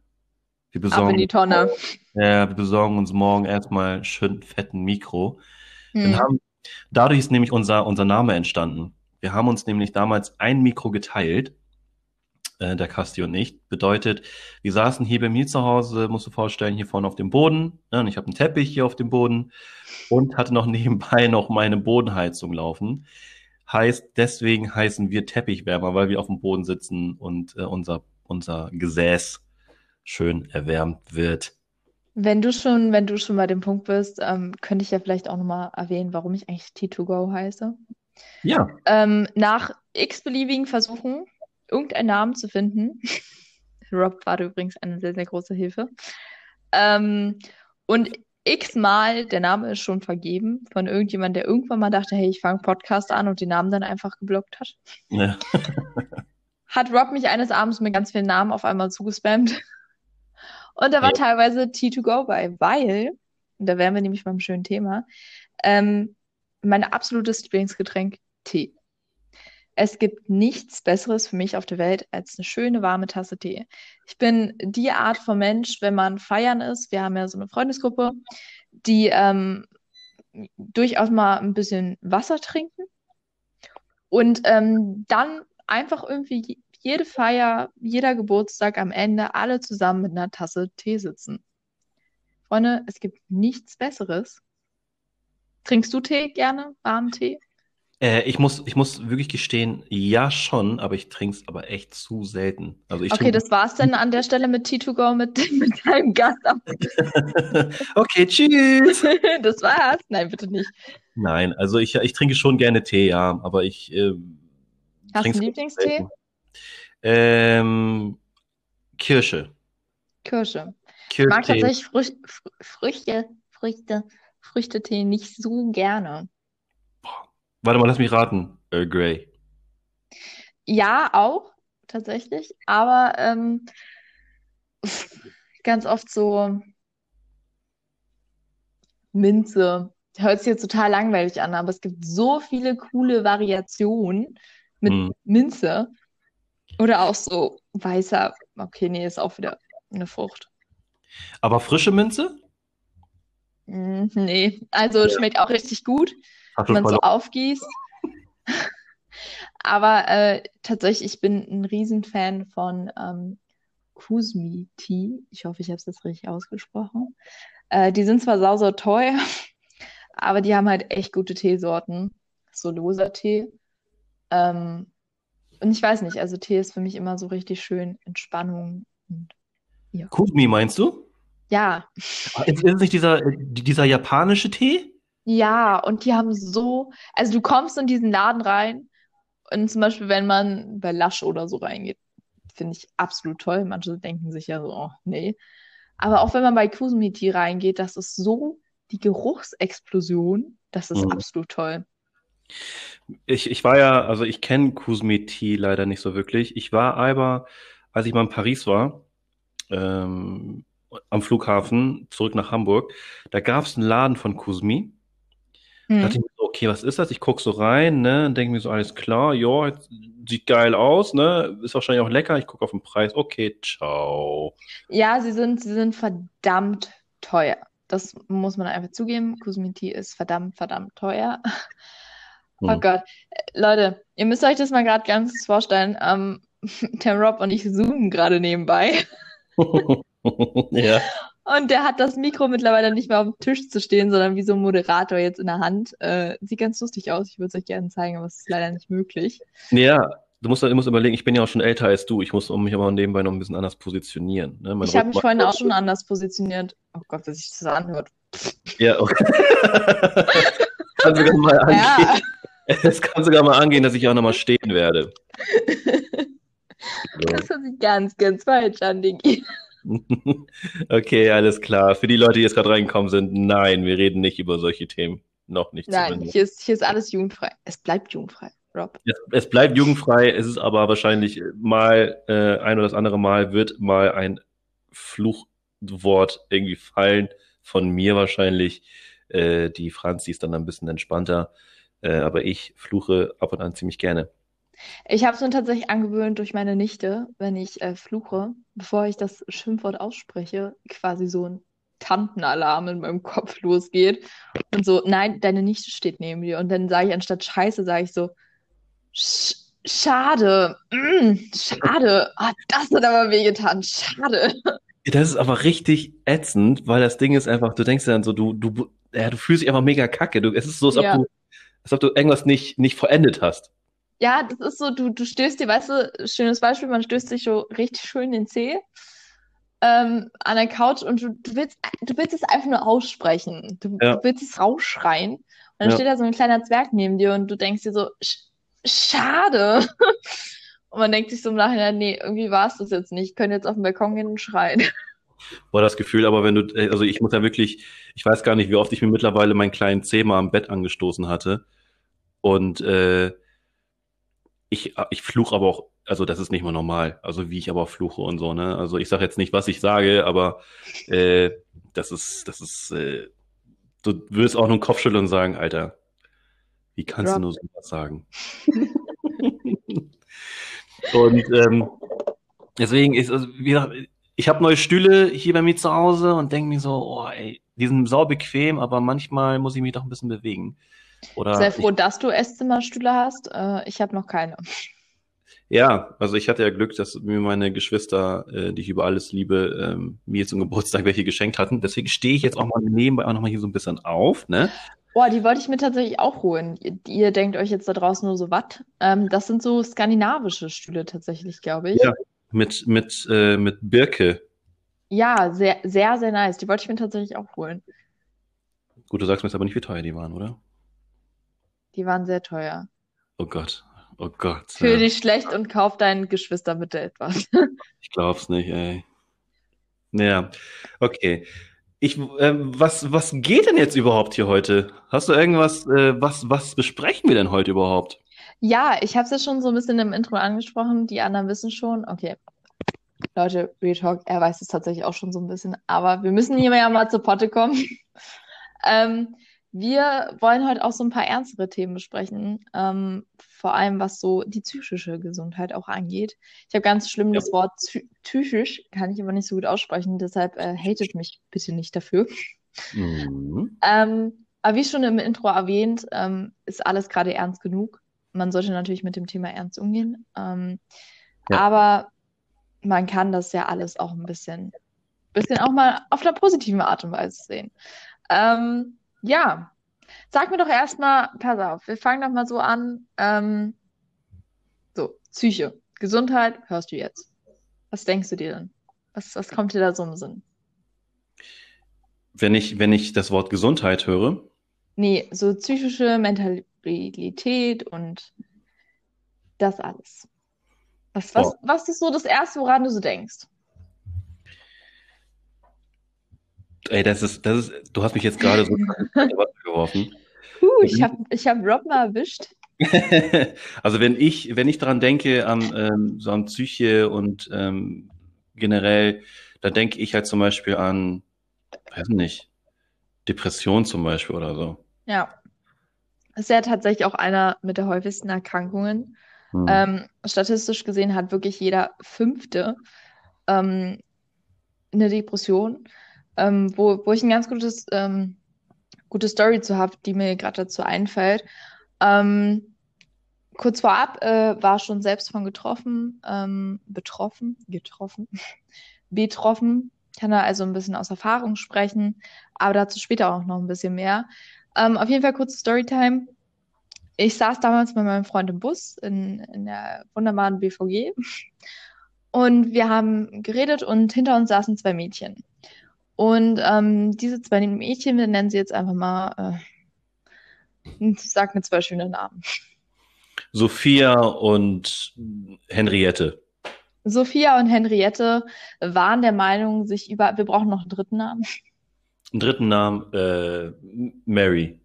wir besorgen, Ab in die Tonne. Ja, wir besorgen uns morgen erstmal schön fetten Mikro. Hm. Haben, dadurch ist nämlich unser, unser Name entstanden. Wir haben uns nämlich damals ein Mikro geteilt, äh, der Kasti und ich. Bedeutet, wir saßen hier bei mir zu Hause, musst du vorstellen, hier vorne auf dem Boden. Ne, und ich habe einen Teppich hier auf dem Boden und hatte noch [laughs] nebenbei noch meine Bodenheizung laufen. Heißt, deswegen heißen wir Teppichwärmer, weil wir auf dem Boden sitzen und äh, unser, unser Gesäß schön erwärmt wird. Wenn du schon, wenn du schon bei dem Punkt bist, ähm, könnte ich ja vielleicht auch nochmal erwähnen, warum ich eigentlich T2Go heiße. Ja. Ähm, nach x-beliebigen Versuchen, irgendeinen Namen zu finden. [laughs] Rob war übrigens eine sehr, sehr große Hilfe. Ähm, und x-mal, der Name ist schon vergeben von irgendjemand, der irgendwann mal dachte, hey, ich fange Podcast an und den Namen dann einfach geblockt hat. Ja. [laughs] hat Rob mich eines Abends mit ganz vielen Namen auf einmal zugespammt. [laughs] Und da war ja. teilweise T2Go bei, weil, und da wären wir nämlich beim schönen Thema, ähm, mein absolutes Lieblingsgetränk Tee. Es gibt nichts Besseres für mich auf der Welt als eine schöne warme Tasse Tee. Ich bin die Art von Mensch, wenn man feiern ist, wir haben ja so eine Freundesgruppe, die ähm, durchaus mal ein bisschen Wasser trinken und ähm, dann einfach irgendwie jede Feier, jeder Geburtstag am Ende alle zusammen mit einer Tasse Tee sitzen. Freunde, es gibt nichts Besseres Trinkst du Tee gerne? Warmen Tee? Äh, ich, muss, ich muss wirklich gestehen, ja schon, aber ich trinke es aber echt zu selten. Also ich okay, das war's dann an der Stelle mit T2Go mit, [laughs] mit deinem Gast. [laughs] okay, tschüss. [laughs] das war's. Nein, bitte nicht. Nein, also ich, ich trinke schon gerne Tee, ja, aber ich. Äh, Hast du einen Lieblingstee? Ähm, Kirsche. Kirsche. Ich mag tatsächlich Frü Früchte, Früchte, Früchtetee nicht so gerne. Warte mal, lass mich raten. Earl Grey. Ja, auch, tatsächlich. Aber ähm, ganz oft so Minze. Hört sich jetzt total langweilig an, aber es gibt so viele coole Variationen mit hm. Minze. Oder auch so weißer. Okay, nee, ist auch wieder eine Frucht. Aber frische Minze? Mm, nee, also ja. schmeckt auch richtig gut, wenn man so aufgießt. Aber äh, tatsächlich, ich bin ein Riesenfan von ähm, Kusmi Tea. Ich hoffe, ich habe es jetzt richtig ausgesprochen. Äh, die sind zwar sau, sau teuer, [laughs] aber die haben halt echt gute Teesorten. So loser Tee. Ähm, und ich weiß nicht, also Tee ist für mich immer so richtig schön Entspannung. Und, ja. Kusmi meinst du? Ja. Ist, ist es nicht dieser, dieser japanische Tee? Ja, und die haben so, also du kommst in diesen Laden rein und zum Beispiel, wenn man bei Lush oder so reingeht, finde ich absolut toll. Manche denken sich ja so, oh, nee. Aber auch wenn man bei Kusumi Tea reingeht, das ist so die Geruchsexplosion, das ist mhm. absolut toll. Ich, ich war ja, also ich kenne Kusumi Tea leider nicht so wirklich. Ich war aber, als ich mal in Paris war, ähm, am Flughafen zurück nach Hamburg. Da gab es einen Laden von Kuzmi. Da dachte ich mir so, okay, was ist das? Ich gucke so rein, ne, und denke mir so, alles klar, ja, sieht geil aus, ne, ist wahrscheinlich auch lecker. Ich gucke auf den Preis, okay, ciao. Ja, sie sind, sie sind verdammt teuer. Das muss man einfach zugeben. Kuzmi ist verdammt, verdammt teuer. [laughs] Oh Hm. Gott. Äh, Leute, ihr müsst euch das mal gerade ganz vorstellen. Ähm, [laughs] der Rob und ich zoomen gerade nebenbei. [laughs] Ja. Und der hat das Mikro mittlerweile nicht mehr auf dem Tisch zu stehen, sondern wie so ein Moderator jetzt in der Hand. Äh, sieht ganz lustig aus. Ich würde es euch gerne zeigen, aber es ist leider nicht möglich. Ja, du musst, du musst überlegen, ich bin ja auch schon älter als du. Ich muss mich aber nebenbei noch ein bisschen anders positionieren. Ne? Ich habe mich vorhin auch schon anders positioniert. Oh Gott, dass sich das anhört. Ja, okay. [laughs] kann sogar mal angehen. Ja. Es kann sogar mal angehen, dass ich auch nochmal stehen werde. [laughs] Das hört sich ganz, ganz falsch an, Digi. [laughs] Okay, alles klar. Für die Leute, die jetzt gerade reingekommen sind, nein, wir reden nicht über solche Themen. Noch nicht Nein, hier ist, hier ist alles jugendfrei. Es bleibt jugendfrei, Rob. Es, es bleibt jugendfrei, es ist aber wahrscheinlich mal äh, ein oder das andere Mal wird mal ein Fluchwort irgendwie fallen von mir wahrscheinlich. Äh, die Franz, die ist dann ein bisschen entspannter, äh, aber ich fluche ab und an ziemlich gerne. Ich habe es mir tatsächlich angewöhnt durch meine Nichte, wenn ich äh, fluche, bevor ich das Schimpfwort ausspreche, quasi so ein Tantenalarm in meinem Kopf losgeht. Und so, nein, deine Nichte steht neben dir. Und dann sage ich anstatt Scheiße, sage ich so, "Sch schade, mm, schade. Ah, das hat aber wehgetan, schade. Das ist aber richtig ätzend, weil das Ding ist einfach, du denkst dann so, du, du, ja, du fühlst dich einfach mega kacke. Du, es ist so, als ob Ja. du, als ob du irgendwas nicht, nicht vollendet hast. Ja, das ist so, du, du stößt dir, weißt du, schönes Beispiel, man stößt sich so richtig schön den Zeh ähm, an der Couch und du, du willst, du willst es einfach nur aussprechen. Du, Ja. du willst es rausschreien. Und dann Ja. steht da so ein kleiner Zwerg neben dir und du denkst dir so, "Sch schade. [laughs] Und man denkt sich so im Nachhinein, nee, irgendwie war es das jetzt nicht. Ich könnte jetzt auf den Balkon gehen und schreien. [laughs] Boah, das Gefühl, aber wenn du, äh, also ich muss ja wirklich, ich weiß gar nicht, wie oft ich mir mittlerweile meinen kleinen Zeh mal am Bett angestoßen hatte. Und äh, ich, ich fluche aber auch, also das ist nicht mal normal, also wie ich aber fluche und so, ne? Also ich sage jetzt nicht, was ich sage, aber äh, das ist, das ist, äh, du würdest auch nur den Kopf schütteln und sagen, Alter, wie kannst Ja. du nur so was sagen? [laughs] und ähm, deswegen ist, also, wie gesagt, ich habe neue Stühle hier bei mir zu Hause und denke mir so, oh, ey, die sind sau bequem, aber manchmal muss ich mich doch ein bisschen bewegen. Oder Sehr froh, dass du Esszimmerstühle hast. Äh, ich habe noch keine. Ja, also ich hatte ja Glück, dass mir meine Geschwister, äh, die ich über alles liebe, ähm, mir zum Geburtstag welche geschenkt hatten. Deswegen stehe ich jetzt auch mal nebenbei auch noch mal hier so ein bisschen auf, ne? Boah, die wollte ich mir tatsächlich auch holen. Ihr, ihr denkt euch jetzt da draußen nur so, was? Ähm, das sind so skandinavische Stühle tatsächlich, glaube ich. Ja. Mit, mit, äh, mit Birke. Ja, sehr, sehr, sehr nice. Die wollte ich mir tatsächlich auch holen. Gut, du sagst mir jetzt aber nicht, wie teuer die waren, oder? Die waren sehr teuer. Oh Gott. Oh Gott. Fühl ja. dich schlecht und kauf deinen Geschwistern bitte etwas. [laughs] Ich glaub's nicht, ey. Ja, okay. Ich, ähm, was, was geht denn jetzt überhaupt hier heute? Hast du irgendwas, äh, was, was besprechen wir denn heute überhaupt? Ja, ich habe es ja schon so ein bisschen im Intro angesprochen. Die anderen wissen schon. Okay. Leute, Real Talk, er weiß es tatsächlich auch schon so ein bisschen. Aber wir müssen hier ja mal zur Potte kommen. [laughs] Ähm, wir wollen heute auch so ein paar ernstere Themen besprechen. Ähm, vor allem was so die psychische Gesundheit auch angeht. Ich habe ganz schlimm Ja. das Wort psy- psychisch, kann ich aber nicht so gut aussprechen. Deshalb äh, hatet mich bitte nicht dafür. Mhm. Ähm, aber wie schon im Intro erwähnt, ähm, ist alles gerade ernst genug. Man sollte natürlich mit dem Thema ernst umgehen. Ähm, Ja. Aber man kann das ja alles auch ein bisschen, bisschen auch mal auf einer positiven Art und Weise sehen. Ähm, ja, sag mir doch erstmal, pass auf, wir fangen doch mal so an. Ähm, so, Psyche, Gesundheit, hörst du jetzt. Was denkst du dir denn? Was, was kommt dir da so im Sinn? Wenn ich, wenn ich das Wort Gesundheit höre, Nee, so psychische Mentalität und das alles. Was, was, Oh. was ist so das Erste, woran du so denkst? Ey, das ist, das ist, du hast mich jetzt gerade so [laughs] in die Wasser geworfen. Puh, ich habe ich hab Rob mal erwischt. [laughs] Also wenn ich, wenn ich daran denke, an ähm, so an Psyche und ähm, generell, da denke ich halt zum Beispiel an, weiß nicht, Depression zum Beispiel oder so. Ja. Ist ja tatsächlich auch einer mit der häufigsten Erkrankungen. Hm. Ähm, statistisch gesehen hat wirklich jeder Fünfte ähm, eine Depression, ähm, wo, wo ich ein ganz gutes, ähm, gute Story zu habe, die mir gerade dazu einfällt. Ähm, kurz vorab äh, war schon selbst von getroffen, ähm, betroffen, getroffen, [laughs] betroffen. Kann da also ein bisschen aus Erfahrung sprechen, aber dazu später auch noch ein bisschen mehr. Ähm, auf jeden Fall kurze Storytime. Ich saß damals mit meinem Freund im Bus in, in der wunderbaren BVG und wir haben geredet und hinter uns saßen zwei Mädchen. Und ähm, diese zwei Mädchen, wir nennen sie jetzt einfach mal, äh, sag mir zwei schöne Namen. Sophia und Henriette. Sophia und Henriette waren der Meinung, sich über, wir brauchen noch einen dritten Namen. Einen dritten Namen, äh, Mary.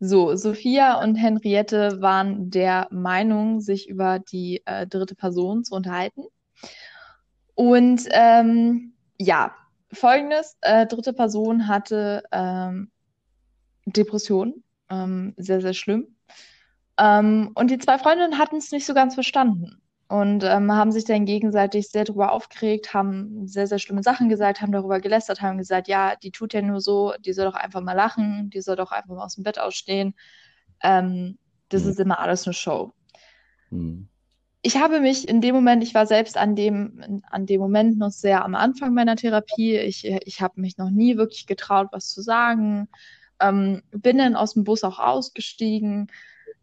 So, Sophia und Henriette waren der Meinung, sich über die äh, dritte Person zu unterhalten. Und ähm, ja, folgendes, äh, dritte Person hatte ähm, Depressionen, ähm, sehr, sehr schlimm. Ähm, und die zwei Freundinnen hatten es nicht so ganz verstanden und ähm, haben sich dann gegenseitig sehr darüber aufgeregt, haben sehr, sehr schlimme Sachen gesagt, haben darüber gelästert, haben gesagt, ja, die tut ja nur so, die soll doch einfach mal lachen, die soll doch einfach mal aus dem Bett ausstehen. Ähm, das Mhm. ist immer alles eine Show. Hm. Ich habe mich in dem Moment, ich war selbst an dem, an dem Moment noch sehr am Anfang meiner Therapie. Ich, ich habe mich noch nie wirklich getraut, was zu sagen. Ähm, bin dann aus dem Bus auch ausgestiegen,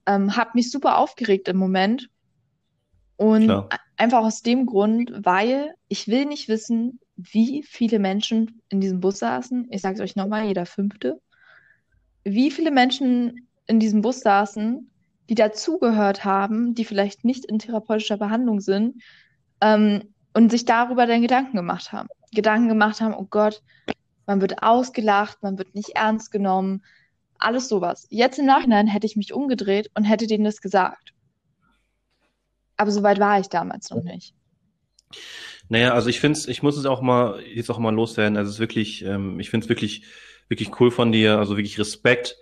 ähm, habe mich super aufgeregt im Moment. Und Klar. einfach aus dem Grund, weil ich will nicht wissen, wie viele Menschen in diesem Bus saßen. Ich sage es euch nochmal, jeder fünfte. Wie viele Menschen in diesem Bus saßen, die dazugehört haben, die vielleicht nicht in therapeutischer Behandlung sind, ähm, und sich darüber dann Gedanken gemacht haben. Gedanken gemacht haben, oh Gott, man wird ausgelacht, man wird nicht ernst genommen, alles sowas. Jetzt im Nachhinein hätte ich mich umgedreht und hätte denen das gesagt. Aber so weit war ich damals noch nicht. Naja, also ich finde ich muss es auch mal, jetzt auch mal loswerden. Also es ist wirklich, ähm, ich finde es wirklich, wirklich cool von dir, also wirklich Respekt,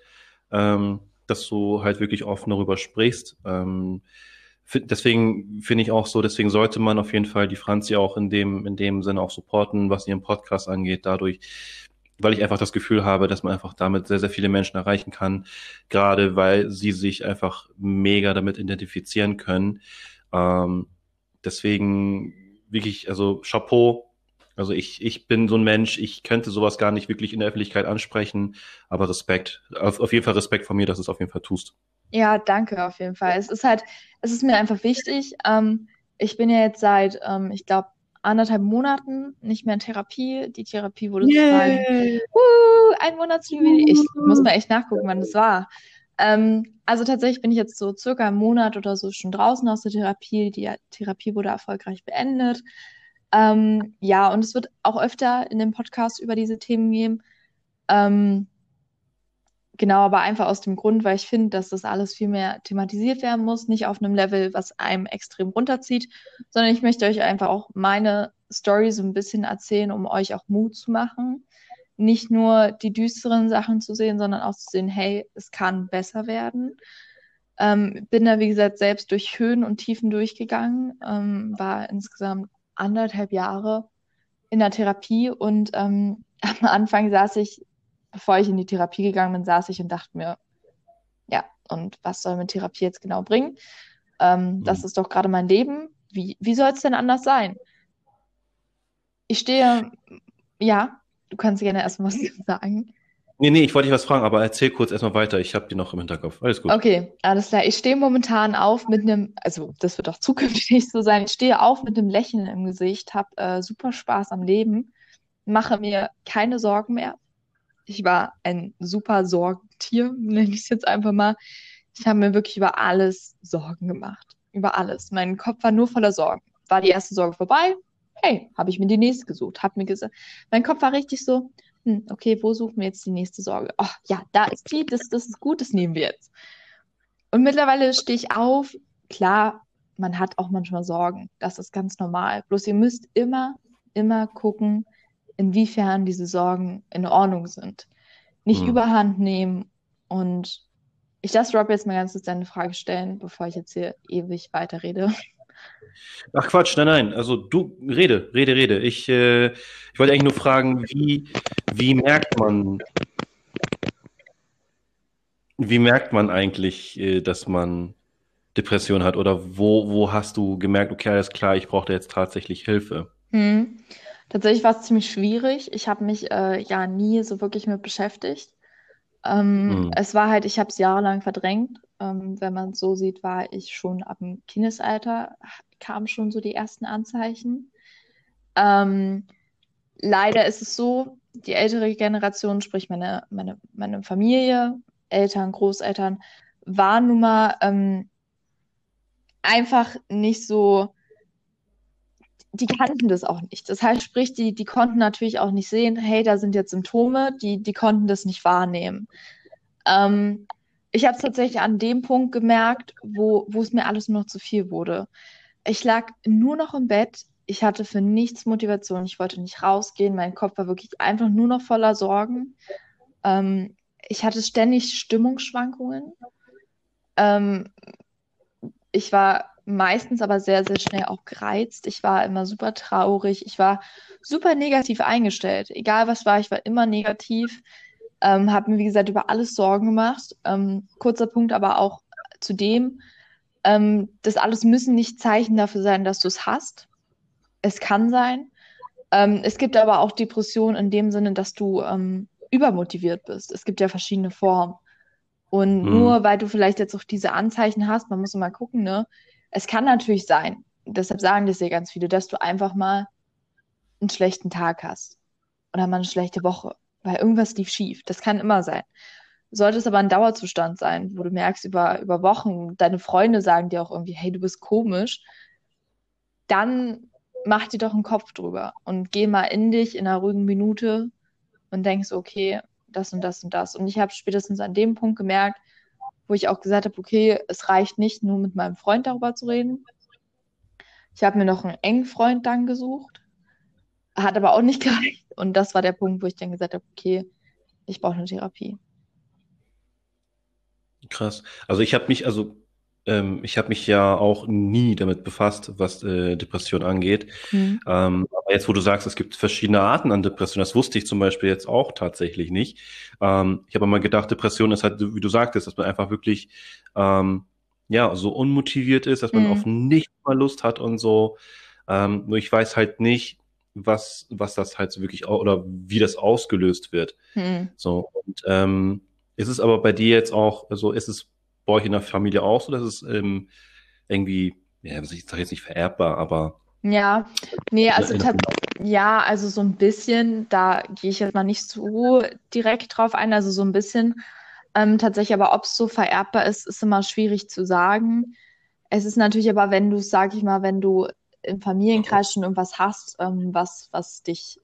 ähm, dass du halt wirklich offen darüber sprichst. Ähm, deswegen finde ich auch so, deswegen sollte man auf jeden Fall die Franzi auch in dem, in dem Sinne auch supporten, was ihren Podcast angeht, dadurch, weil ich einfach das Gefühl habe, dass man einfach damit sehr, sehr viele Menschen erreichen kann, gerade weil sie sich einfach mega damit identifizieren können. Ähm, deswegen wirklich, also Chapeau. Also ich, ich bin so ein Mensch, ich könnte sowas gar nicht wirklich in der Öffentlichkeit ansprechen, aber Respekt, auf, auf jeden Fall Respekt von mir, dass du es auf jeden Fall tust. Ja, danke auf jeden Fall. Es ist halt, es ist mir einfach wichtig. Ähm, ich bin ja jetzt seit, ähm, ich glaube, anderthalb Monaten nicht mehr in Therapie. Die Therapie wurde sozusagen Uh, ein Monatsjubiläum. Ich muss mal echt nachgucken, wann das war. Ähm, also tatsächlich bin ich jetzt so circa einen Monat oder so schon draußen aus der Therapie. Die Therapie wurde erfolgreich beendet. Ähm, ja, und es wird auch öfter in dem Podcast über diese Themen gehen. Ähm, genau, aber einfach aus dem Grund, weil ich finde, dass das alles viel mehr thematisiert werden muss, nicht auf einem Level, was einem extrem runterzieht, sondern ich möchte euch einfach auch meine Story so ein bisschen erzählen, um euch auch Mut zu machen nicht nur die düsteren Sachen zu sehen, sondern auch zu sehen, hey, es kann besser werden. Ähm, bin da, wie gesagt, selbst durch Höhen und Tiefen durchgegangen, ähm, war insgesamt anderthalb Jahre in der Therapie und ähm, [laughs] am Anfang saß ich, bevor ich in die Therapie gegangen bin, saß ich und dachte mir, ja, und was soll mir Therapie jetzt genau bringen? Ähm, das Mhm. ist doch gerade mein Leben. Wie, wie soll es denn anders sein? Ich stehe, ja, du kannst gerne erstmal was [laughs] sagen. Nee, nee, ich wollte dich was fragen, aber erzähl kurz erstmal weiter. Ich habe die noch im Hinterkopf. Alles gut. Okay, alles klar. Ich stehe momentan auf mit einem, also das wird auch [laughs] zukünftig so sein, ich stehe auf mit einem Lächeln im Gesicht, habe äh, super Spaß am Leben, mache mir keine Sorgen mehr. Ich war ein super Sorgentier, [laughs] nenne ich es jetzt einfach mal. Ich habe mir wirklich über alles Sorgen gemacht. Über alles. Mein Kopf war nur voller Sorgen. War die erste Sorge vorbei? Hey, habe ich mir die nächste gesucht. Hab mir gesagt, mein Kopf war richtig so, hm, okay, wo suchen wir jetzt die nächste Sorge? Oh, ja, da ist die, das, das ist gut, das nehmen wir jetzt. Und mittlerweile stehe ich auf. Klar, man hat auch manchmal Sorgen. Das ist ganz normal. Bloß ihr müsst immer, immer gucken, inwiefern diese Sorgen in Ordnung sind. Nicht mhm. überhand nehmen und ich lasse Rob jetzt mal ganz kurz deine Frage stellen, bevor ich jetzt hier ewig weiterrede. Ach Quatsch, nein, nein. Also du rede, rede, rede. Ich, äh, ich wollte eigentlich nur fragen, wie, wie merkt man, wie merkt man eigentlich, äh, dass man Depression hat? Oder wo, wo hast du gemerkt, okay, alles klar, ich brauche jetzt tatsächlich Hilfe? Hm. Tatsächlich war es ziemlich schwierig. Ich habe mich äh, ja nie so wirklich mit beschäftigt. Ähm, hm. Es war halt, ich habe es jahrelang verdrängt. Ähm, wenn man es so sieht, war ich schon ab dem Kindesalter, kamen schon so die ersten Anzeichen. Ähm, leider ist es so, die ältere Generation, sprich meine, meine, meine Familie, Eltern, Großeltern, war nun mal ähm, einfach nicht so, die kannten das auch nicht. Das heißt, sprich, die, die konnten natürlich auch nicht sehen, hey, da sind jetzt Symptome, die, die konnten das nicht wahrnehmen. Ähm, ich habe es tatsächlich an dem Punkt gemerkt, wo, es mir alles nur noch zu viel wurde. Ich lag nur noch im Bett, ich hatte für nichts Motivation, ich wollte nicht rausgehen, mein Kopf war wirklich einfach nur noch voller Sorgen. Ähm, ich hatte ständig Stimmungsschwankungen. Ähm, ich war meistens aber sehr, sehr schnell auch gereizt. Ich war immer super traurig. Ich war super negativ eingestellt. Egal was war, ich war immer negativ. Ähm, habe mir, wie gesagt, über alles Sorgen gemacht. Ähm, kurzer Punkt aber auch zu dem, ähm, das alles müssen nicht Zeichen dafür sein, dass du es hast. Es kann sein. Ähm, es gibt aber auch Depressionen in dem Sinne, dass du ähm, übermotiviert bist. Es gibt ja verschiedene Formen. Und mhm. nur weil du vielleicht jetzt auch diese Anzeichen hast, man muss immer gucken, ne? Es kann natürlich sein, deshalb sagen das ja ganz viele, dass du einfach mal einen schlechten Tag hast oder mal eine schlechte Woche, weil irgendwas lief schief. Das kann immer sein. Sollte es aber ein Dauerzustand sein, wo du merkst über, über Wochen, deine Freunde sagen dir auch irgendwie, hey, du bist komisch, dann mach dir doch einen Kopf drüber und geh mal in dich in einer ruhigen Minute und denkst, okay, das und das und das. Und ich habe spätestens an dem Punkt gemerkt, wo ich auch gesagt habe, okay, es reicht nicht nur mit meinem Freund darüber zu reden. Ich habe mir noch einen engen Freund dann gesucht, hat aber auch nicht gereicht. Und das war der Punkt, wo ich dann gesagt habe, okay, ich brauche eine Therapie. Krass. Also ich habe mich, also ähm, ich habe mich ja auch nie damit befasst, was äh, Depression angeht. Mhm. Ähm, aber jetzt, wo du sagst, es gibt verschiedene Arten an Depression, das wusste ich zum Beispiel jetzt auch tatsächlich nicht. Ähm, ich habe immer gedacht, Depression ist halt, wie du sagtest, dass man einfach wirklich ähm, ja so unmotiviert ist, dass man mhm. auf nichts mal Lust hat und so. Ähm, nur ich weiß halt nicht, was was das halt so wirklich oder wie das ausgelöst wird. Mhm. So und ähm, ist es aber bei dir jetzt auch, also ist es bei euch in der Familie auch so, dass es ähm, irgendwie, ja, ich sage jetzt nicht vererbbar, aber. Ja, nee, also ja, also so ein bisschen, da gehe ich jetzt mal nicht so direkt drauf ein, also so ein bisschen ähm, tatsächlich, aber ob es so vererbbar ist, ist immer schwierig zu sagen. Es ist natürlich aber, wenn du, sag ich mal, wenn du im Familienkreis schon irgendwas hast, ähm, was, was dich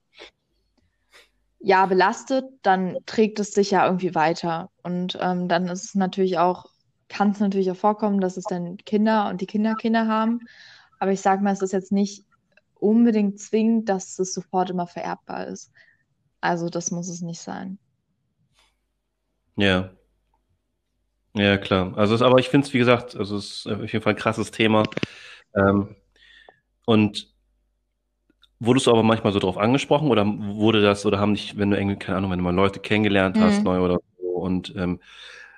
ja belastet, dann trägt es sich ja irgendwie weiter. Und ähm, dann ist es natürlich auch kann es natürlich auch vorkommen, dass es dann Kinder und die Kinderkinder haben. Aber ich sage mal, es ist jetzt nicht unbedingt zwingend, dass es sofort immer vererbbar ist. Also das muss es nicht sein. Ja. Ja, klar. Also, es, aber ich finde es, wie gesagt, also es ist auf jeden Fall ein krasses Thema. Ähm, und wurdest du aber manchmal so drauf angesprochen oder wurde das, oder haben dich, wenn du irgendwie, keine Ahnung, wenn du mal Leute kennengelernt hast, mhm. neu oder so, und ähm,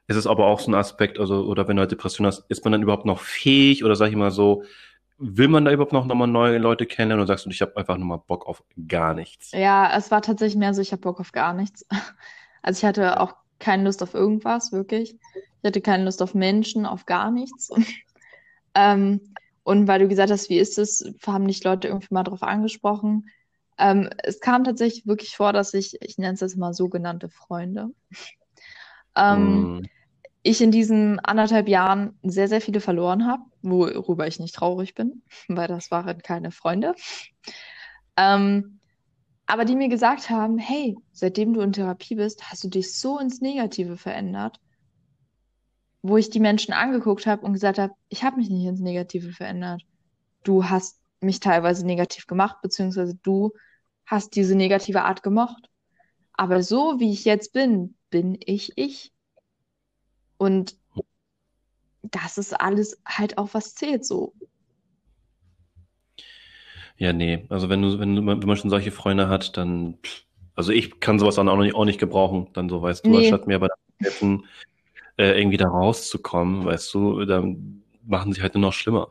ist es aber auch so ein Aspekt, also, oder wenn du halt Depression hast, ist man dann überhaupt noch fähig oder sag ich mal so, will man da überhaupt noch mal neue Leute kennenlernen oder sagst du, ich habe einfach nur mal Bock auf gar nichts? Ja, es war tatsächlich mehr so, ich habe Bock auf gar nichts. [laughs] Also ich hatte auch keine Lust auf irgendwas, wirklich. Ich hatte keine Lust auf Menschen, auf gar nichts. [laughs] ähm, und weil du gesagt hast, wie ist es, haben nicht Leute irgendwie mal drauf angesprochen. Ähm, es kam tatsächlich wirklich vor, dass ich, ich nenne es jetzt mal sogenannte Freunde, ähm, mm ich in diesen anderthalb Jahren sehr, sehr viele verloren habe, worüber ich nicht traurig bin, [laughs] weil das waren keine Freunde. Ähm, aber die mir gesagt haben, hey, seitdem du in Therapie bist, hast du dich so ins Negative verändert. Wo ich die Menschen angeguckt habe und gesagt habe, ich habe mich nicht ins Negative verändert. Du hast mich teilweise negativ gemacht, beziehungsweise du hast diese negative Art gemocht. Aber so wie ich jetzt bin, bin ich ich. Und das ist alles halt auch, was zählt so. Ja, nee. Also wenn du, wenn du, wenn man schon solche Freunde hat, dann, also ich kann sowas dann auch nicht, auch nicht gebrauchen, dann so, weißt du, nee. anstatt mir aber helfen, äh, irgendwie da rauszukommen, weißt du, dann machen sie halt nur noch schlimmer.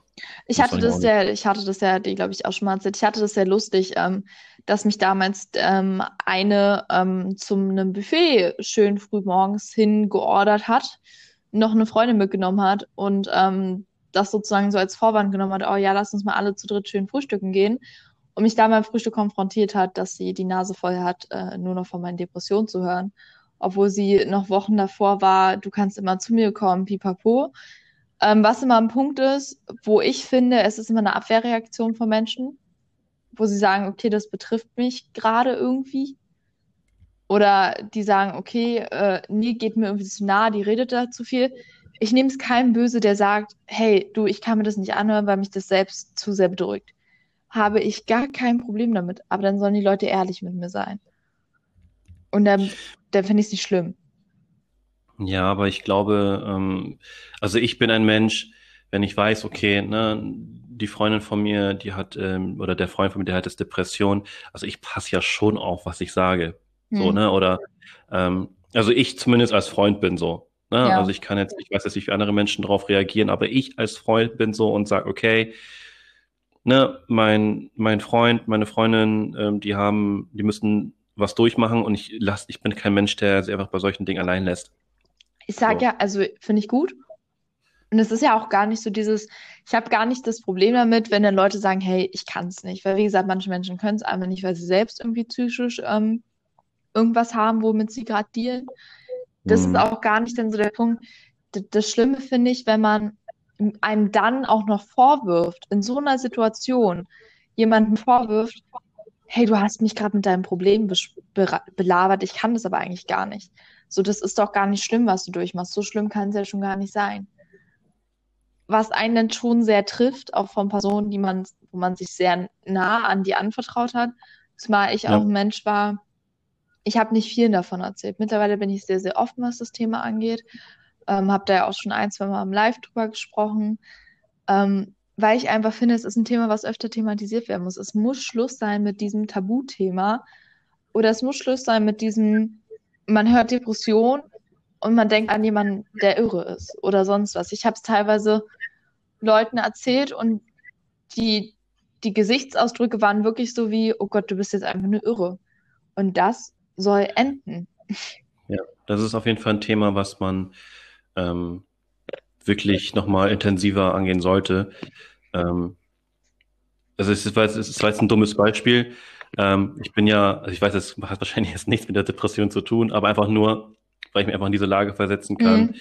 Ich das hatte das sehr, ich hatte das ja, die glaube ich auch schon mal erzählt, ich hatte das sehr lustig, ähm, dass mich damals ähm, eine ähm, zum einem Buffet schön früh morgens hin geordert hat, noch eine Freundin mitgenommen hat und ähm, das sozusagen so als Vorwand genommen hat, oh ja, lass uns mal alle zu dritt schön frühstücken gehen und mich da beim Frühstück konfrontiert hat, dass sie die Nase voll hat, äh, nur noch von meinen Depressionen zu hören. Obwohl sie noch Wochen davor war, du kannst immer zu mir kommen, pipapo. Ähm, was immer ein Punkt ist, wo ich finde, es ist immer eine Abwehrreaktion von Menschen, wo sie sagen, okay, das betrifft mich gerade irgendwie. Oder die sagen, okay, äh, nee, geht mir irgendwie zu nah, die redet da zu viel ich nehme es keinem böse, der sagt, hey, du, ich kann mir das nicht anhören, weil mich das selbst zu sehr bedrückt. Habe ich gar kein Problem damit. Aber dann sollen die Leute ehrlich mit mir sein. Und dann, dann finde ich es nicht schlimm. Ja, aber ich glaube, ähm, also ich bin ein Mensch, wenn ich weiß, okay, ne, die Freundin von mir, die hat, ähm, oder der Freund von mir, der hat jetzt Depression, also ich passe ja schon auf, was ich sage. So, hm. ne? Oder ähm, also ich zumindest als Freund bin so. Ne? Ja. Also ich kann jetzt, ich weiß jetzt nicht, wie andere Menschen darauf reagieren, aber ich als Freund bin so und sage, okay, ne, mein, mein Freund, meine Freundin, ähm, die haben, die müssen was durchmachen und ich lass, ich bin kein Mensch, der sie einfach bei solchen Dingen allein lässt. Ich sage so. ja, also finde ich gut. Und es ist ja auch gar nicht so dieses, ich habe gar nicht das Problem damit, wenn dann Leute sagen, hey, ich kann es nicht. Weil wie gesagt, manche Menschen können es einfach nicht, weil sie selbst irgendwie psychisch ähm, irgendwas haben, womit sie gerade dealen. Das mhm. ist auch gar nicht dann so der Punkt. Das, das Schlimme finde ich, wenn man einem dann auch noch vorwirft, in so einer Situation jemanden vorwirft, hey, du hast mich gerade mit deinem Problem be belabert, ich kann das aber eigentlich gar nicht. So, das ist doch gar nicht schlimm, was du durchmachst. So schlimm kann es ja schon gar nicht sein. Was einen dann schon sehr trifft, auch von Personen, die man, wo man sich sehr nah an die anvertraut hat, zumal ich ja. auch ein Mensch war, ich habe nicht viel davon erzählt. Mittlerweile bin ich sehr, sehr offen, was das Thema angeht. Ähm, habe da ja auch schon ein, zwei Mal im Live drüber gesprochen. Ähm, weil ich einfach finde, es ist ein Thema, was öfter thematisiert werden muss. Es muss Schluss sein mit diesem Tabuthema. Oder es muss Schluss sein mit diesem, man hört Depression und man denkt an jemanden, der irre ist oder sonst was. Ich habe es teilweise Leuten erzählt und die, die Gesichtsausdrücke waren wirklich so wie, oh Gott, du bist jetzt einfach eine Irre. Und das soll enden. Ja, das ist auf jeden Fall ein Thema, was man ähm, wirklich nochmal intensiver angehen sollte. Ähm, also es ist, es ist jetzt ein dummes Beispiel. Ähm, ich bin ja, also ich weiß, es hat wahrscheinlich jetzt nichts mit der Depression zu tun, aber einfach nur, weil ich mich einfach in diese Lage versetzen kann, mhm.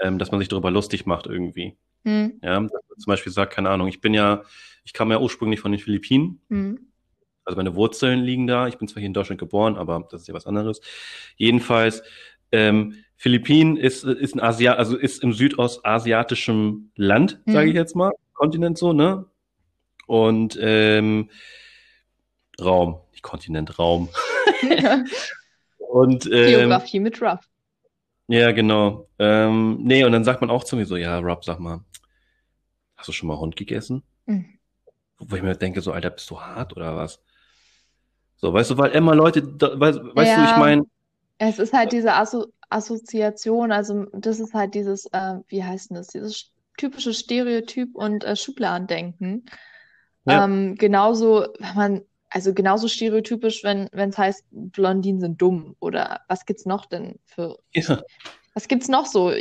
ähm, dass man sich darüber lustig macht irgendwie. Mhm. Ja, zum Beispiel sagt, keine Ahnung, ich bin ja, ich kam ja ursprünglich von den Philippinen. Mhm. Also meine Wurzeln liegen da. Ich bin zwar hier in Deutschland geboren, aber das ist ja was anderes. Jedenfalls, ähm, Philippinen ist, ist ein Asia, also ist im südostasiatischen Land, mhm. sage ich jetzt mal, Kontinent so, ne? Und ähm, Raum, nicht Kontinent, Raum. [laughs] und ähm, Geografie mit Ruff. Ja, genau. Ähm, nee, und dann sagt man auch zu mir so, ja, Rob, sag mal, hast du schon mal Hund gegessen? Mhm. Wo ich mir denke, so, Alter, bist du hart oder was? So, weißt du, weil immer Leute, da, weißt, weißt ja, du, ich meine. Es ist halt diese Asso Assoziation, also das ist halt dieses, äh, wie heißt denn das, dieses typische Stereotyp und äh, Schubladendenken. Ja. Ähm, genauso, wenn man, also genauso stereotypisch, wenn es heißt, Blondinen sind dumm oder was gibt's noch denn für. Ja. Was gibt's noch so?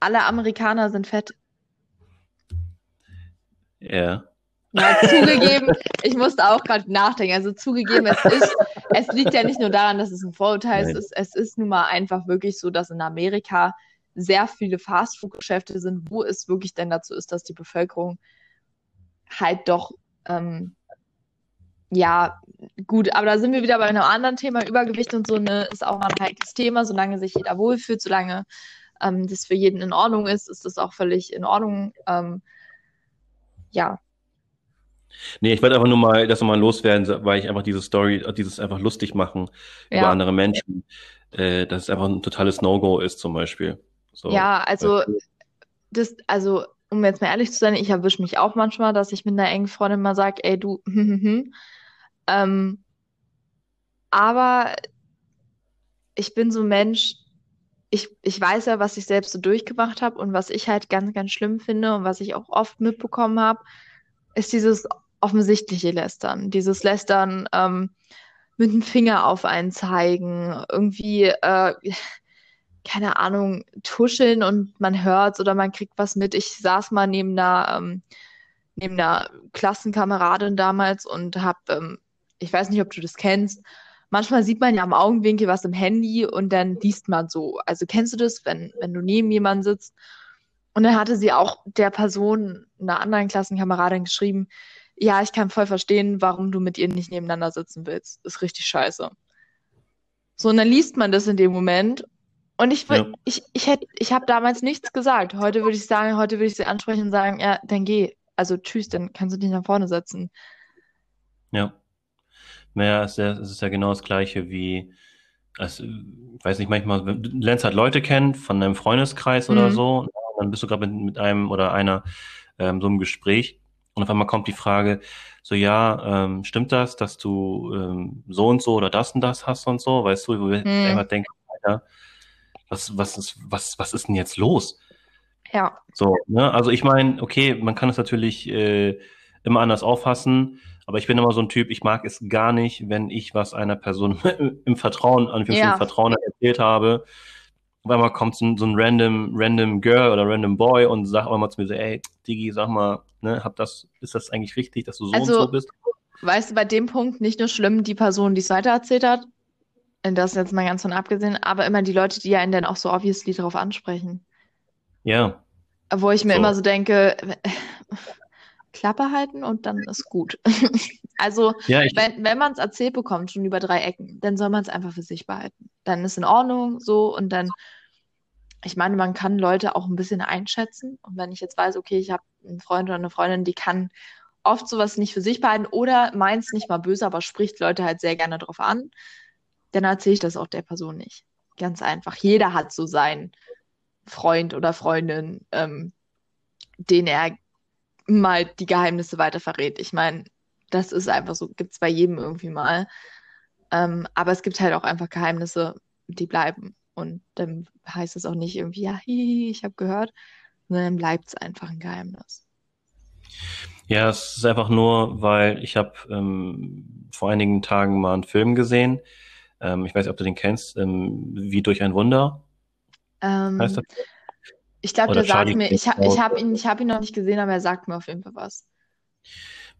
Alle Amerikaner sind fett. Ja. Ja, zugegeben, ich musste auch gerade nachdenken. Also zugegeben, es ist, es liegt ja nicht nur daran, dass es ein Vorurteil ist. Es ist nun mal einfach wirklich so, dass in Amerika sehr viele Fastfood-Geschäfte sind, wo es wirklich denn dazu ist, dass die Bevölkerung halt doch, ähm, ja, gut, aber da sind wir wieder bei einem anderen Thema. Übergewicht und so, ne, ist auch mal ein heikles Thema, solange sich jeder wohlfühlt, solange ähm, das für jeden in Ordnung ist, ist das auch völlig in Ordnung. Ähm, ja. Nee, ich wollte einfach nur mal das nochmal loswerden, weil ich einfach diese Story, dieses einfach lustig machen ja. über andere Menschen, äh, dass es einfach ein totales No-Go ist zum Beispiel. So, ja, also das, also um jetzt mal ehrlich zu sein, ich erwische mich auch manchmal, dass ich mit einer engen Freundin mal sage, ey du, [laughs] ähm, aber ich bin so ein Mensch, ich, ich weiß ja, was ich selbst so durchgemacht habe und was ich halt ganz, ganz schlimm finde und was ich auch oft mitbekommen habe, ist dieses offensichtliche Lästern. Dieses Lästern ähm, mit dem Finger auf einen zeigen, irgendwie, äh, [laughs] keine Ahnung, tuscheln und man hört oder man kriegt was mit. Ich saß mal neben einer, ähm, neben einer Klassenkameradin damals und habe, ähm, ich weiß nicht, ob du das kennst, manchmal sieht man ja am Augenwinkel was im Handy und dann liest man so. Also kennst du das, wenn, wenn du neben jemandem sitzt? Und dann hatte sie auch der Person, einer anderen Klassenkameradin, geschrieben, ja, ich kann voll verstehen, warum du mit ihr nicht nebeneinander sitzen willst. Ist richtig scheiße. So, und dann liest man das in dem Moment. Und ich, ja. ich, ich, hätte, ich habe damals nichts gesagt. Heute würde ich sagen, heute würde ich sie ansprechen und sagen, ja, dann geh. Also tschüss, dann kannst du dich nach vorne setzen. Ja. Naja, es ist ja, es ist ja genau das Gleiche wie, also, ich weiß nicht, manchmal, du lernst halt Leute kennen von einem Freundeskreis mhm. oder so, dann bist du gerade mit, mit einem oder einer ähm, so im Gespräch und auf einmal kommt die Frage, so ja, ähm, stimmt das, dass du ähm, so und so oder das und das hast und so, weißt du, wo ich mhm. einfach denke, Alter, was, was ist, was, was ist denn jetzt los? Ja. So, ne? Also ich meine, okay, man kann es natürlich äh, immer anders auffassen. Aber ich bin immer so ein Typ, ich mag es gar nicht, wenn ich was einer Person [laughs] im Vertrauen, an ja. Vertrauen erzählt habe. Auf einmal kommt so ein, so ein random, random Girl oder random Boy und sagt auch mal zu mir so, ey, Digi, sag mal, ne, hab das, ist das eigentlich richtig, dass du so also, und so bist? Weißt du, bei dem Punkt nicht nur schlimm, die Person, die es weitererzählt hat, das jetzt mal ganz von abgesehen, aber immer die Leute, die ja einen dann auch so obviously darauf ansprechen. Ja. Wo ich mir so. immer so denke, [laughs] Klappe halten und dann ist gut. [laughs] also, ja, wenn, wenn man es erzählt bekommt, schon über drei Ecken, dann soll man es einfach für sich behalten. Dann ist in Ordnung so und dann, ich meine, man kann Leute auch ein bisschen einschätzen. Und wenn ich jetzt weiß, okay, ich habe einen Freund oder eine Freundin, die kann oft sowas nicht für sich behalten oder meint es nicht mal böse, aber spricht Leute halt sehr gerne drauf an, dann erzähle ich das auch der Person nicht. Ganz einfach. Jeder hat so seinen Freund oder Freundin, ähm, den er mal die Geheimnisse weiter verrät. Ich meine, das ist einfach so, gibt es bei jedem irgendwie mal. Ähm, aber es gibt halt auch einfach Geheimnisse, die bleiben. Und dann heißt es auch nicht irgendwie, ja, hihi, ich habe gehört, sondern dann bleibt es einfach ein Geheimnis. Ja, es ist einfach nur, weil ich habe ähm, vor einigen Tagen mal einen Film gesehen. Ähm, ich weiß nicht, ob du den kennst, ähm, wie durch ein Wunder. Ähm, heißt das? Ich glaube, der sagt mir, ich, ich habe ihn, hab ihn noch nicht gesehen, aber er sagt mir auf jeden Fall was.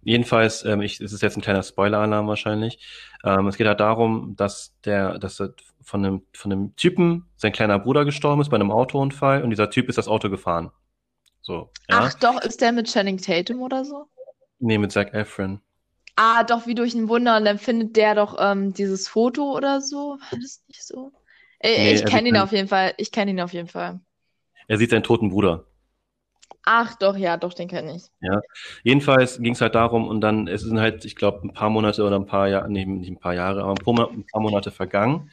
Jedenfalls, ähm, ich, es ist jetzt ein kleiner Spoiler-Alarm wahrscheinlich. Ähm, es geht halt darum, dass der, dass von einem, von einem Typen sein kleiner Bruder gestorben ist bei einem Autounfall und dieser Typ ist das Auto gefahren. So. Ja? Ach doch, ist der mit Channing Tatum oder so? Nee, mit Zac Efron. Ah, doch, wie durch ein Wunder. Und dann findet der doch ähm, dieses Foto oder so. War das nicht so? Äh, nee, ich kenne ihn auf jeden Fall. Ich kenne ihn auf jeden Fall. Er sieht seinen toten Bruder. Ach doch, ja, doch, den kenne ich. Ja. Jedenfalls ging es halt darum, und dann, es sind halt, ich glaube, ein paar Monate oder ein paar Jahre, nee, nicht ein paar Jahre, aber ein paar Monate vergangen.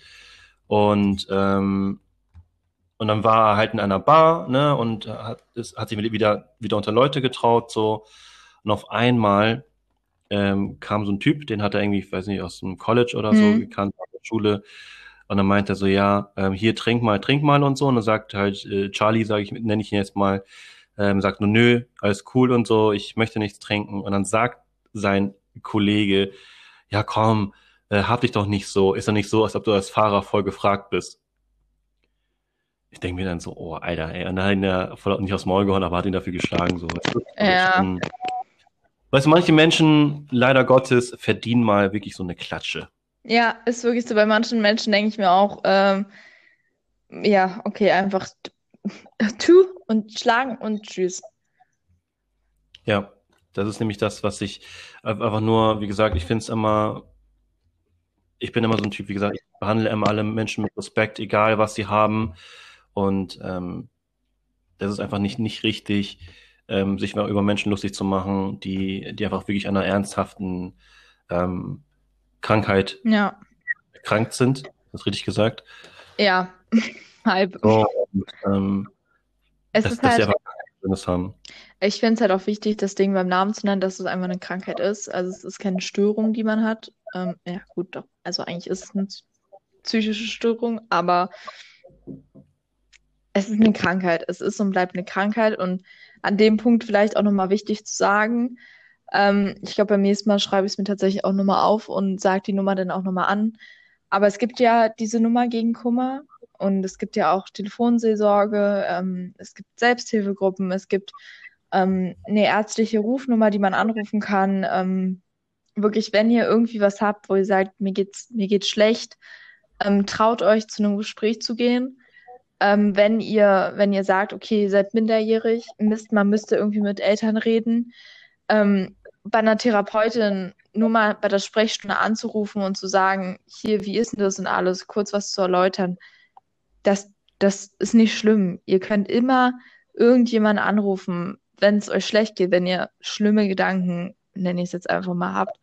Und, ähm, und dann war er halt in einer Bar, ne, und hat, ist, hat sich wieder, wieder unter Leute getraut, so. Und auf einmal ähm, kam so ein Typ, den hat er irgendwie, ich weiß nicht, aus dem College oder so mhm. gekannt, aus der Schule, und dann meint er so, ja, ähm, hier trink mal, trink mal und so. Und dann sagt halt äh, Charlie, sage ich, nenne ich ihn jetzt mal, ähm, sagt nur, nö, alles cool und so, ich möchte nichts trinken. Und dann sagt sein Kollege, ja komm, äh, hab dich doch nicht so, ist doch nicht so, als ob du als Fahrer voll gefragt bist. Ich denke mir dann so, oh, Alter, ey, und dann hat ihn ja voll nicht aufs Maul gehauen, aber hat ihn dafür geschlagen. So. Ja. Weißt du, manche Menschen, leider Gottes, verdienen mal wirklich so eine Klatsche. Ja, ist wirklich so. Bei manchen Menschen denke ich mir auch, ähm, ja, okay, einfach tu und schlagen und tschüss. Ja, das ist nämlich das, was ich einfach nur, wie gesagt, ich finde es immer, ich bin immer so ein Typ, wie gesagt, ich behandle immer alle Menschen mit Respekt, egal was sie haben. Und ähm, das ist einfach nicht, nicht richtig, ähm, sich über Menschen lustig zu machen, die, die einfach wirklich an einer ernsthaften ähm, Krankheit ja. erkrankt sind. Das richtig gesagt? Ja, halb. So, und, ähm, es dass, ist halt, ich finde es halt auch wichtig, das Ding beim Namen zu nennen, dass es einfach eine Krankheit ist. Also es ist keine Störung, die man hat. Ähm, ja, gut, doch. Also eigentlich ist es eine psychische Störung, aber es ist eine Krankheit. Es ist und bleibt eine Krankheit. Und an dem Punkt vielleicht auch nochmal wichtig zu sagen, ähm, ich glaube, beim nächsten Mal schreibe ich es mir tatsächlich auch nochmal auf und sage die Nummer dann auch nochmal an. Aber es gibt ja diese Nummer gegen Kummer und es gibt ja auch Telefonseelsorge, ähm, es gibt Selbsthilfegruppen, es gibt ähm, eine ärztliche Rufnummer, die man anrufen kann. Ähm, wirklich, wenn ihr irgendwie was habt, wo ihr sagt, mir geht's, mir geht's schlecht, ähm, traut euch zu einem Gespräch zu gehen. Ähm, wenn ihr, wenn ihr sagt, okay, ihr seid minderjährig, müsst, man müsste irgendwie mit Eltern reden, ähm, bei einer Therapeutin nur mal bei der Sprechstunde anzurufen und zu sagen, hier, wie ist denn das und alles, kurz was zu erläutern, das, das ist nicht schlimm. Ihr könnt immer irgendjemanden anrufen, wenn es euch schlecht geht, wenn ihr schlimme Gedanken, nenne ich es jetzt einfach mal, habt.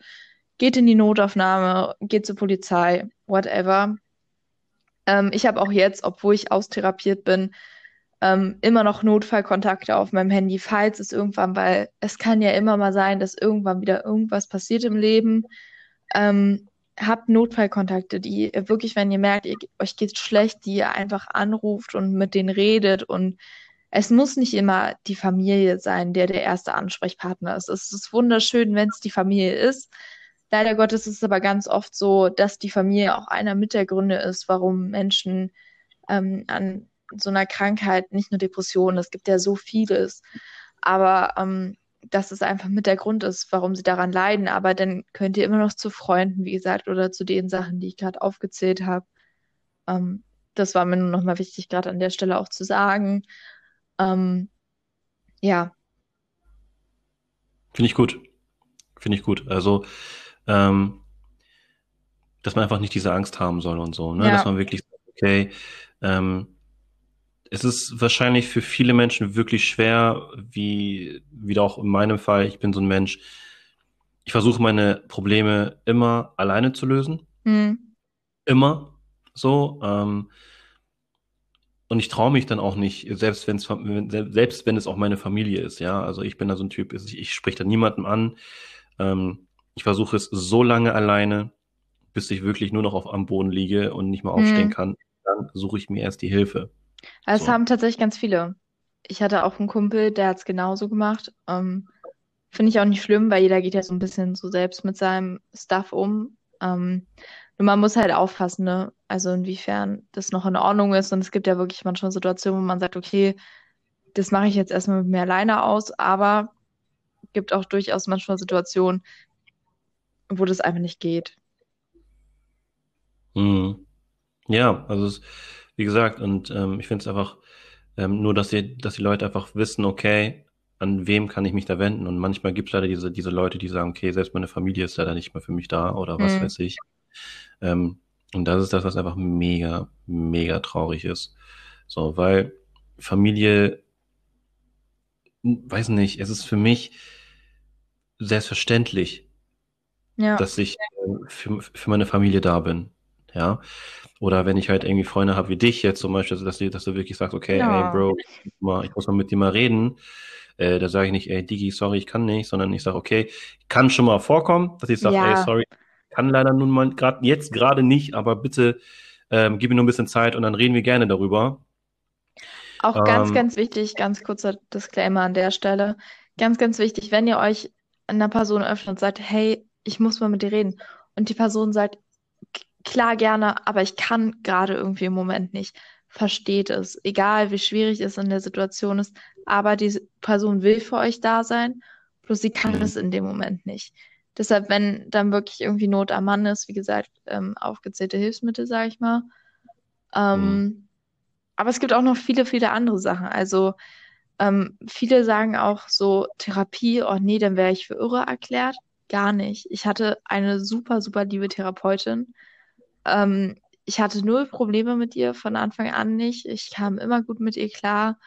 Geht in die Notaufnahme, geht zur Polizei, whatever. Ähm, ich habe auch jetzt, obwohl ich austherapiert bin, ähm, immer noch Notfallkontakte auf meinem Handy, falls es irgendwann, weil es kann ja immer mal sein, dass irgendwann wieder irgendwas passiert im Leben. Ähm, habt Notfallkontakte, die wirklich, wenn ihr merkt, ihr, euch geht's schlecht, die ihr einfach anruft und mit denen redet. Und es muss nicht immer die Familie sein, der der erste Ansprechpartner ist. Es ist wunderschön, wenn es die Familie ist. Leider Gottes ist es aber ganz oft so, dass die Familie auch einer mit der Gründe ist, warum Menschen ähm, an so einer Krankheit, nicht nur Depressionen, es gibt ja so vieles, aber ähm, dass es einfach mit der Grund ist, warum sie daran leiden. Aber dann könnt ihr immer noch zu Freunden, wie gesagt, oder zu den Sachen, die ich gerade aufgezählt habe. Ähm, das war mir nur noch mal wichtig, gerade an der Stelle auch zu sagen. Ähm, ja. Finde ich gut. Finde ich gut. Also, ähm, dass man einfach nicht diese Angst haben soll und so, ne? Ja. Dass man wirklich sagt, okay, ähm, es ist wahrscheinlich für viele Menschen wirklich schwer, wie wieder auch in meinem Fall, ich bin so ein Mensch, ich versuche meine Probleme immer alleine zu lösen. Hm. Immer so. Ähm, und ich traue mich dann auch nicht, selbst wenn es selbst wenn es auch meine Familie ist, ja. Also ich bin da so ein Typ, ich, ich spreche da niemandem an. Ähm, ich versuche es so lange alleine, bis ich wirklich nur noch auf am Boden liege und nicht mehr aufstehen Hm. kann. Dann suche ich mir erst die Hilfe. Das So. haben tatsächlich ganz viele. Ich hatte auch einen Kumpel, der hat es genauso gemacht. Ähm, finde ich auch nicht schlimm, weil jeder geht ja so ein bisschen so selbst mit seinem Stuff um. Ähm, nur man muss halt aufpassen, ne? Also inwiefern das noch in Ordnung ist. Und es gibt ja wirklich manchmal Situationen, wo man sagt, okay, das mache ich jetzt erstmal mit mir alleine aus, aber gibt auch durchaus manchmal Situationen, wo das einfach nicht geht. Mhm. Ja, also es, wie gesagt, und ähm, ich finde es einfach ähm, nur, dass die, dass die Leute einfach wissen, okay, an wem kann ich mich da wenden? Und manchmal gibt es leider diese, diese Leute, die sagen, okay, selbst meine Familie ist leider nicht mehr für mich da oder was Hm. weiß ich. Ähm, und das ist das, was einfach mega, mega traurig ist. So, weil Familie, hm, weiß nicht, es ist für mich selbstverständlich, Ja. dass ich äh, für, für meine Familie da bin. Ja. Oder wenn ich halt irgendwie Freunde habe wie dich jetzt zum Beispiel, dass du, dass du wirklich sagst, okay, ey Ja. Bro, ich muss mal, mit dir mal reden. Äh, da sage ich nicht, ey Digi, sorry, ich kann nicht, sondern ich sage, okay, kann schon mal vorkommen, dass ich sage, ey, Ja. sorry, kann leider nun mal gerade jetzt gerade nicht, aber bitte ähm, gib mir nur ein bisschen Zeit und dann reden wir gerne darüber. Auch ganz, Ähm, ganz wichtig, ganz kurzer Disclaimer an der Stelle. Ganz, ganz wichtig, wenn ihr euch einer Person öffnet und sagt, hey, ich muss mal mit dir reden. Und die Person sagt, "K- klar, gerne, aber ich kann gerade irgendwie im Moment nicht. Versteht es. Egal, wie schwierig es in der Situation ist. Aber diese Person will für euch da sein, bloß sie kann Mhm. es in dem Moment nicht. Deshalb, wenn dann wirklich irgendwie Not am Mann ist, wie gesagt, ähm, aufgezählte Hilfsmittel, sage ich mal. Ähm, aber es gibt auch noch viele, viele andere Sachen. Also ähm, viele sagen auch so Therapie, oh nee, dann wäre ich für irre erklärt. Gar nicht. Ich hatte eine super, super liebe Therapeutin. Ähm, ich hatte null Probleme mit ihr von Anfang an nicht. Ich kam immer gut mit ihr klar.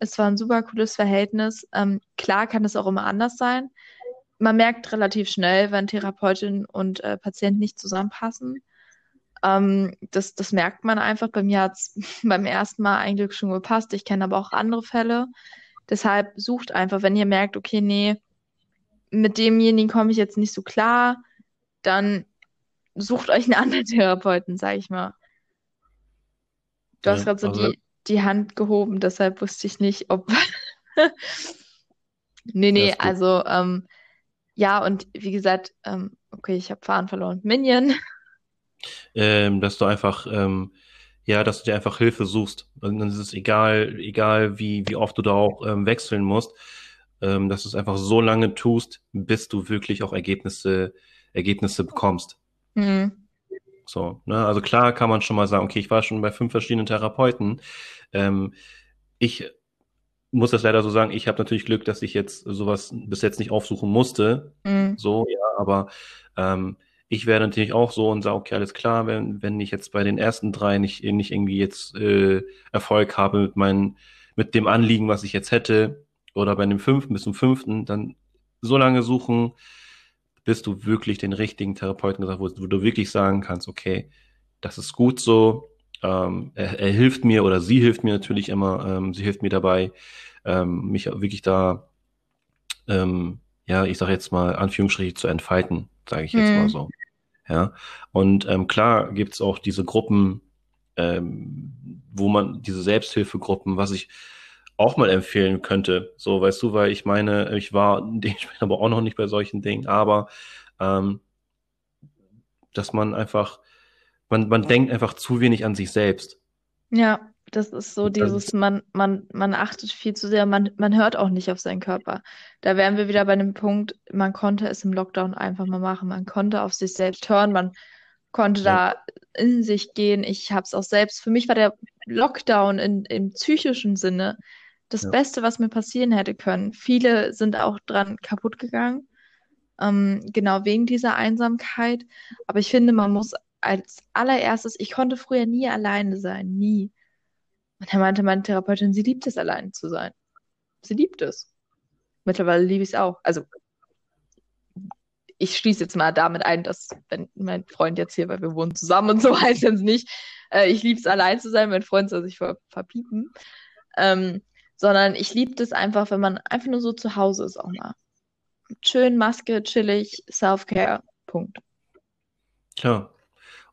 Es war ein super cooles Verhältnis. Ähm, klar kann es auch immer anders sein. Man merkt relativ schnell, wenn Therapeutin und äh, Patient nicht zusammenpassen. Ähm, das, das merkt man einfach. Bei mir hat es [laughs] beim ersten Mal eigentlich schon gepasst. Ich kenne aber auch andere Fälle. Deshalb sucht einfach, wenn ihr merkt, okay, nee, mit demjenigen komme ich jetzt nicht so klar, dann sucht euch einen anderen [laughs] Therapeuten, sag ich mal. Du ja, hast gerade so also... die, die Hand gehoben, deshalb wusste ich nicht, ob. [laughs] nee, nee, also ähm, ja, und wie gesagt, ähm, okay, ich habe Fahren verloren. Minion. [laughs] Ähm, dass du einfach, ähm, ja, dass du dir einfach Hilfe suchst. Und dann ist es egal, egal wie, wie oft du da auch ähm, wechseln musst, ähm, dass du es einfach so lange tust, bis du wirklich auch Ergebnisse, Ergebnisse bekommst. Mhm. So, ne? Also klar kann man schon mal sagen, okay, ich war schon bei fünf verschiedenen Therapeuten. Ähm, ich muss das leider so sagen, ich habe natürlich Glück, dass ich jetzt sowas bis jetzt nicht aufsuchen musste. Mhm. So, ja, aber ähm, ich werde natürlich auch so und sage, okay, alles klar, wenn, wenn ich jetzt bei den ersten drei nicht, nicht irgendwie jetzt äh, Erfolg habe mit meinen, mit dem Anliegen, was ich jetzt hätte, oder bei dem fünften bis zum fünften, dann so lange suchen, bis du wirklich den richtigen Therapeuten gesagt hast, wo du wirklich sagen kannst, okay, das ist gut so, ähm, er, er, hilft mir oder sie hilft mir natürlich immer, ähm, sie hilft mir dabei, ähm, mich wirklich da, ähm, ja, ich sage jetzt mal, Anführungsstriche zu entfalten, sage ich jetzt mhm. mal so. Ja, und ähm, klar gibt's auch diese Gruppen, ähm, wo man diese Selbsthilfegruppen, was ich auch mal empfehlen könnte. So, weißt du, weil ich meine, ich war [laughs] dementsprechend aber auch noch nicht bei solchen Dingen, aber ähm, dass man einfach, man, man denkt einfach zu wenig an sich selbst. Ja, das ist so dieses, man, man, man achtet viel zu sehr, man, man hört auch nicht auf seinen Körper. Da wären wir wieder bei dem Punkt, man konnte es im Lockdown einfach mal machen. Man konnte auf sich selbst hören, man konnte ja. da in sich gehen. Ich habe es auch selbst, für mich war der Lockdown in, im psychischen Sinne das ja. Beste, was mir passieren hätte können. Viele sind auch dran kaputt gegangen, ähm, genau wegen dieser Einsamkeit. Aber ich finde, man muss als allererstes, ich konnte früher nie alleine sein, nie. Und er meinte meine Therapeutin, sie liebt es, allein zu sein. Sie liebt es. Mittlerweile liebe ich es auch. Also, ich schließe jetzt mal damit ein, dass, wenn mein Freund jetzt hier, weil wir wohnen zusammen und so [laughs] heißt es nicht, äh, ich liebe es, allein zu sein, mein Freund soll sich ver verpiepen. Ähm, sondern ich liebe es einfach, wenn man einfach nur so zu Hause ist auch mal. Schön, Maske, chillig, Self-Care, Punkt. Klar.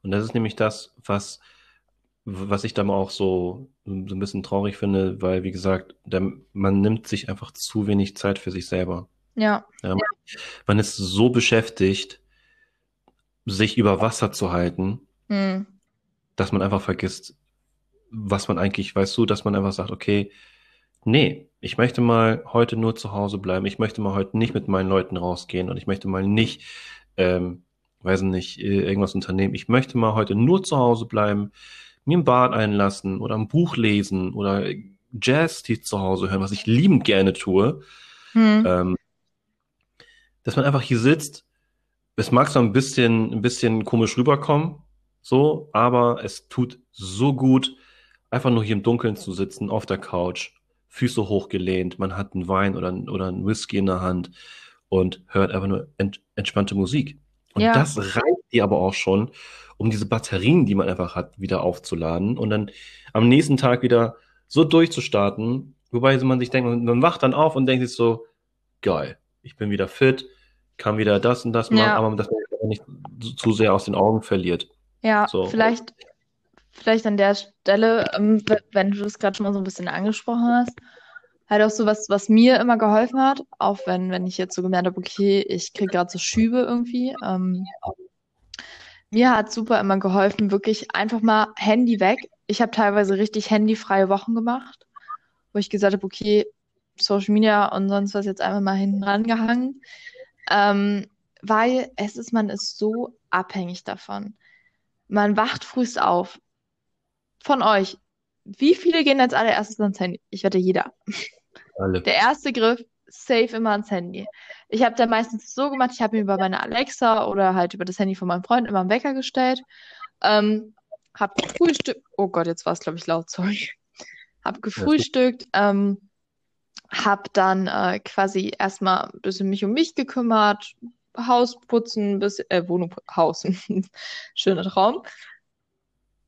Und das ist nämlich das, was, was ich dann auch so, so ein bisschen traurig finde, weil, wie gesagt, der, man nimmt sich einfach zu wenig Zeit für sich selber. Ja. ja, man, man ist so beschäftigt, sich über Wasser zu halten, hm. dass man einfach vergisst, was man eigentlich, weißt du, dass man einfach sagt, okay, nee, ich möchte mal heute nur zu Hause bleiben. Ich möchte mal heute nicht mit meinen Leuten rausgehen und ich möchte mal nicht, ähm, weiß nicht, irgendwas unternehmen. Ich möchte mal heute nur zu Hause bleiben, mir ein Bad einlassen oder ein Buch lesen oder Jazz die zu Hause hören, was ich liebend gerne tue. Hm. Ähm, dass man einfach hier sitzt. Es mag so ein bisschen, ein bisschen komisch rüberkommen, so, aber es tut so gut, einfach nur hier im Dunkeln zu sitzen, auf der Couch Füße hochgelehnt, man hat einen Wein oder, oder einen Whisky in der Hand und hört einfach nur ent, entspannte Musik. Und ja. das reicht dir aber auch schon, um diese Batterien, die man einfach hat, wieder aufzuladen und dann am nächsten Tag wieder so durchzustarten, wobei man sich denkt, man wacht dann auf und denkt sich so, geil, ich bin wieder fit, kann wieder das und das machen, ja. aber dass man nicht zu sehr aus den Augen verliert. Ja, so. vielleicht vielleicht an der Stelle, ähm, wenn du das gerade schon mal so ein bisschen angesprochen hast, halt auch so was, was mir immer geholfen hat, auch wenn, wenn ich jetzt so gemerkt habe, okay, ich kriege gerade so Schübe irgendwie. Ähm, mir hat super immer geholfen, wirklich einfach mal Handy weg. Ich habe teilweise richtig handyfreie Wochen gemacht, wo ich gesagt habe, okay, Social Media und sonst was jetzt einfach mal hinten dran gehangen. Ähm, weil es ist, man ist so abhängig davon. Man wacht frühst auf, von euch, wie viele gehen als allererstes ans Handy? Ich wette jeder. Alle. Der erste Griff, safe immer ans Handy. Ich habe da meistens so gemacht, ich habe mir über meine Alexa oder halt über das Handy von meinem Freund immer einen Wecker gestellt. Ähm, hab gefrühstückt. Oh Gott, jetzt war es, glaube ich, laut, sorry. Hab gefrühstückt, ähm, hab dann äh, quasi erstmal ein bisschen mich um mich gekümmert, Haus putzen, bis, äh, Wohnung, [laughs] Haus, [laughs] schöner Traum,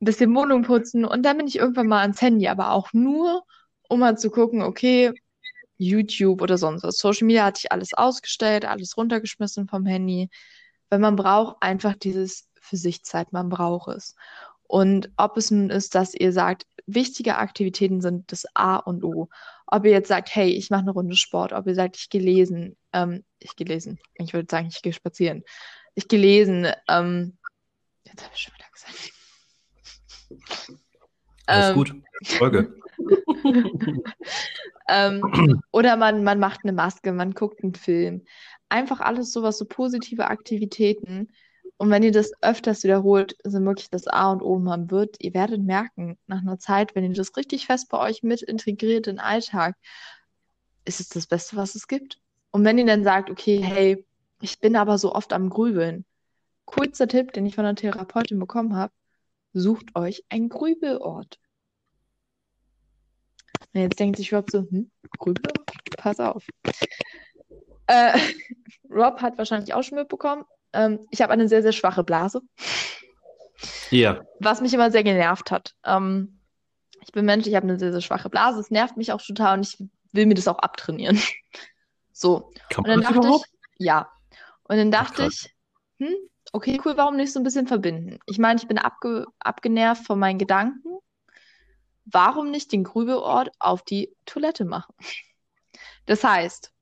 ein bisschen Wohnung putzen und dann bin ich irgendwann mal ans Handy, aber auch nur, um mal zu gucken, okay, YouTube oder sonst was. Social Media hatte ich alles ausgestellt, alles runtergeschmissen vom Handy, weil man braucht einfach dieses für sich Zeit, man braucht es. Und ob es nun ist, dass ihr sagt, wichtige Aktivitäten sind das A und O. Ob ihr jetzt sagt, hey, ich mache eine Runde Sport, ob ihr sagt, ich gehe lesen, ähm, ich gehe lesen, ich würde sagen, ich gehe spazieren. Ich gehe lesen, ähm, jetzt habe ich schon wieder gesagt. Alles ähm, gut, Folge. [laughs] ähm, oder man, man macht eine Maske, man guckt einen Film. Einfach alles sowas, so positive Aktivitäten. Und wenn ihr das öfters wiederholt, sind wirklich das A und O. Man wird, ihr werdet merken, nach einer Zeit, wenn ihr das richtig fest bei euch mit integriert in den Alltag, ist es das Beste, was es gibt. Und wenn ihr dann sagt, okay, hey, ich bin aber so oft am Grübeln, kurzer Tipp, den ich von einer Therapeutin bekommen habe, sucht euch einen Grübelort. Und jetzt denkt sich Rob so, hm, Grübel? Pass auf. Äh, [laughs] Rob hat wahrscheinlich auch schon mitbekommen, ähm, ich habe eine sehr, sehr schwache Blase. Ja. Was mich immer sehr genervt hat. Ähm, ich bin Mensch, ich habe eine sehr, sehr schwache Blase. Es nervt mich auch total und ich will mir das auch abtrainieren. [laughs] so. Kann und dann dachte überhaupt? ich, ja. Und dann dachte Ach, ich, hm, okay, cool, warum nicht so ein bisschen verbinden? Ich meine, ich bin abge abgenervt von meinen Gedanken. Warum nicht den Grübelort auf die Toilette machen? [laughs] Das heißt,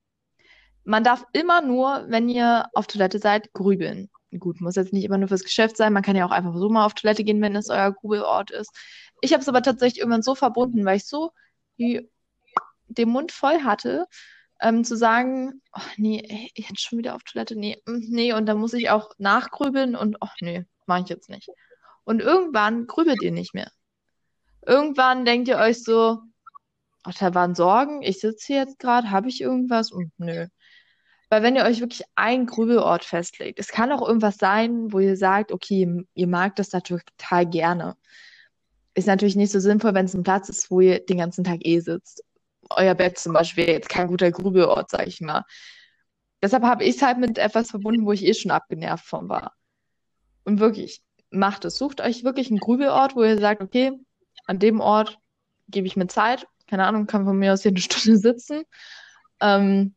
man darf immer nur, wenn ihr auf Toilette seid, grübeln. Gut, muss jetzt nicht immer nur fürs Geschäft sein. Man kann ja auch einfach so mal auf Toilette gehen, wenn es euer Grübelort ist. Ich habe es aber tatsächlich irgendwann so verbunden, weil ich so den Mund voll hatte, ähm, zu sagen, oh, nee, jetzt schon wieder auf Toilette, nee, mm, nee, und dann muss ich auch nachgrübeln und, oh, nee, mache ich jetzt nicht. Und irgendwann grübelt ihr nicht mehr. Irgendwann denkt ihr euch so, ach, da waren Sorgen, ich sitze hier jetzt gerade, habe ich irgendwas? Und nö. Weil wenn ihr euch wirklich einen Grübelort festlegt, es kann auch irgendwas sein, wo ihr sagt, okay, ihr mag das natürlich total gerne. Ist natürlich nicht so sinnvoll, wenn es ein Platz ist, wo ihr den ganzen Tag eh sitzt. Euer Bett zum Beispiel wäre jetzt kein guter Grübelort, sag ich mal. Deshalb habe ich es halt mit etwas verbunden, wo ich eh schon abgenervt von war. Und wirklich, macht es. Sucht euch wirklich einen Grübelort, wo ihr sagt, okay, an dem Ort gebe ich mir Zeit. Keine Ahnung, kann von mir aus hier eine [laughs] Stunde sitzen. Ähm,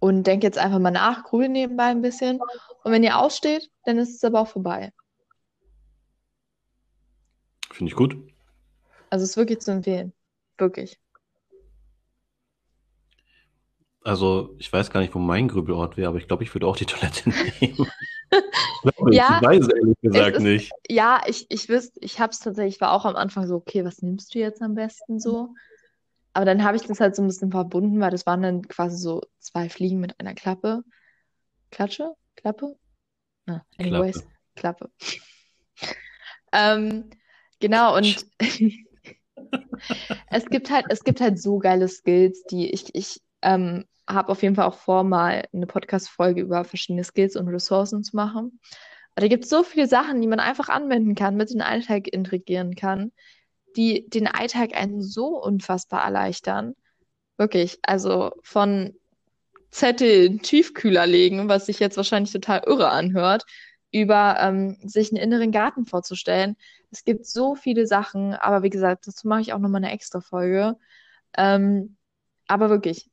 und denkt jetzt einfach mal nach, grübel nebenbei ein bisschen. Und wenn ihr aussteht, dann ist es aber auch vorbei. Finde ich gut. Also es ist wirklich zu empfehlen. Wirklich. Also, ich weiß gar nicht, wo mein Grübelort wäre, aber ich glaube, ich würde auch die [laughs] Toilette nehmen. [laughs] ja, ich weiß ehrlich gesagt ist, nicht. Ja, ich, ich wüsste, ich habe es tatsächlich, ich war auch am Anfang so, okay, was nimmst du jetzt am besten so? Aber dann habe ich das halt so ein bisschen verbunden, weil das waren dann quasi so zwei Fliegen mit einer Klappe. Klatsche? Klappe? Ah, anyways, Klappe. Klappe. [laughs] ähm, genau, und es gibt halt, es gibt halt so geile Skills, die ich, ich ähm, habe auf jeden Fall auch vor, mal eine Podcast-Folge über verschiedene Skills und Ressourcen zu machen. Aber da gibt es so viele Sachen, die man einfach anwenden kann, mit in den Alltag integrieren kann, die den Alltag einen so unfassbar erleichtern. Wirklich, also von Zettel in Tiefkühler legen, was sich jetzt wahrscheinlich total irre anhört, über ähm, sich einen inneren Garten vorzustellen. Es gibt so viele Sachen, aber wie gesagt, dazu mache ich auch nochmal eine extra Folge. Ähm, aber wirklich,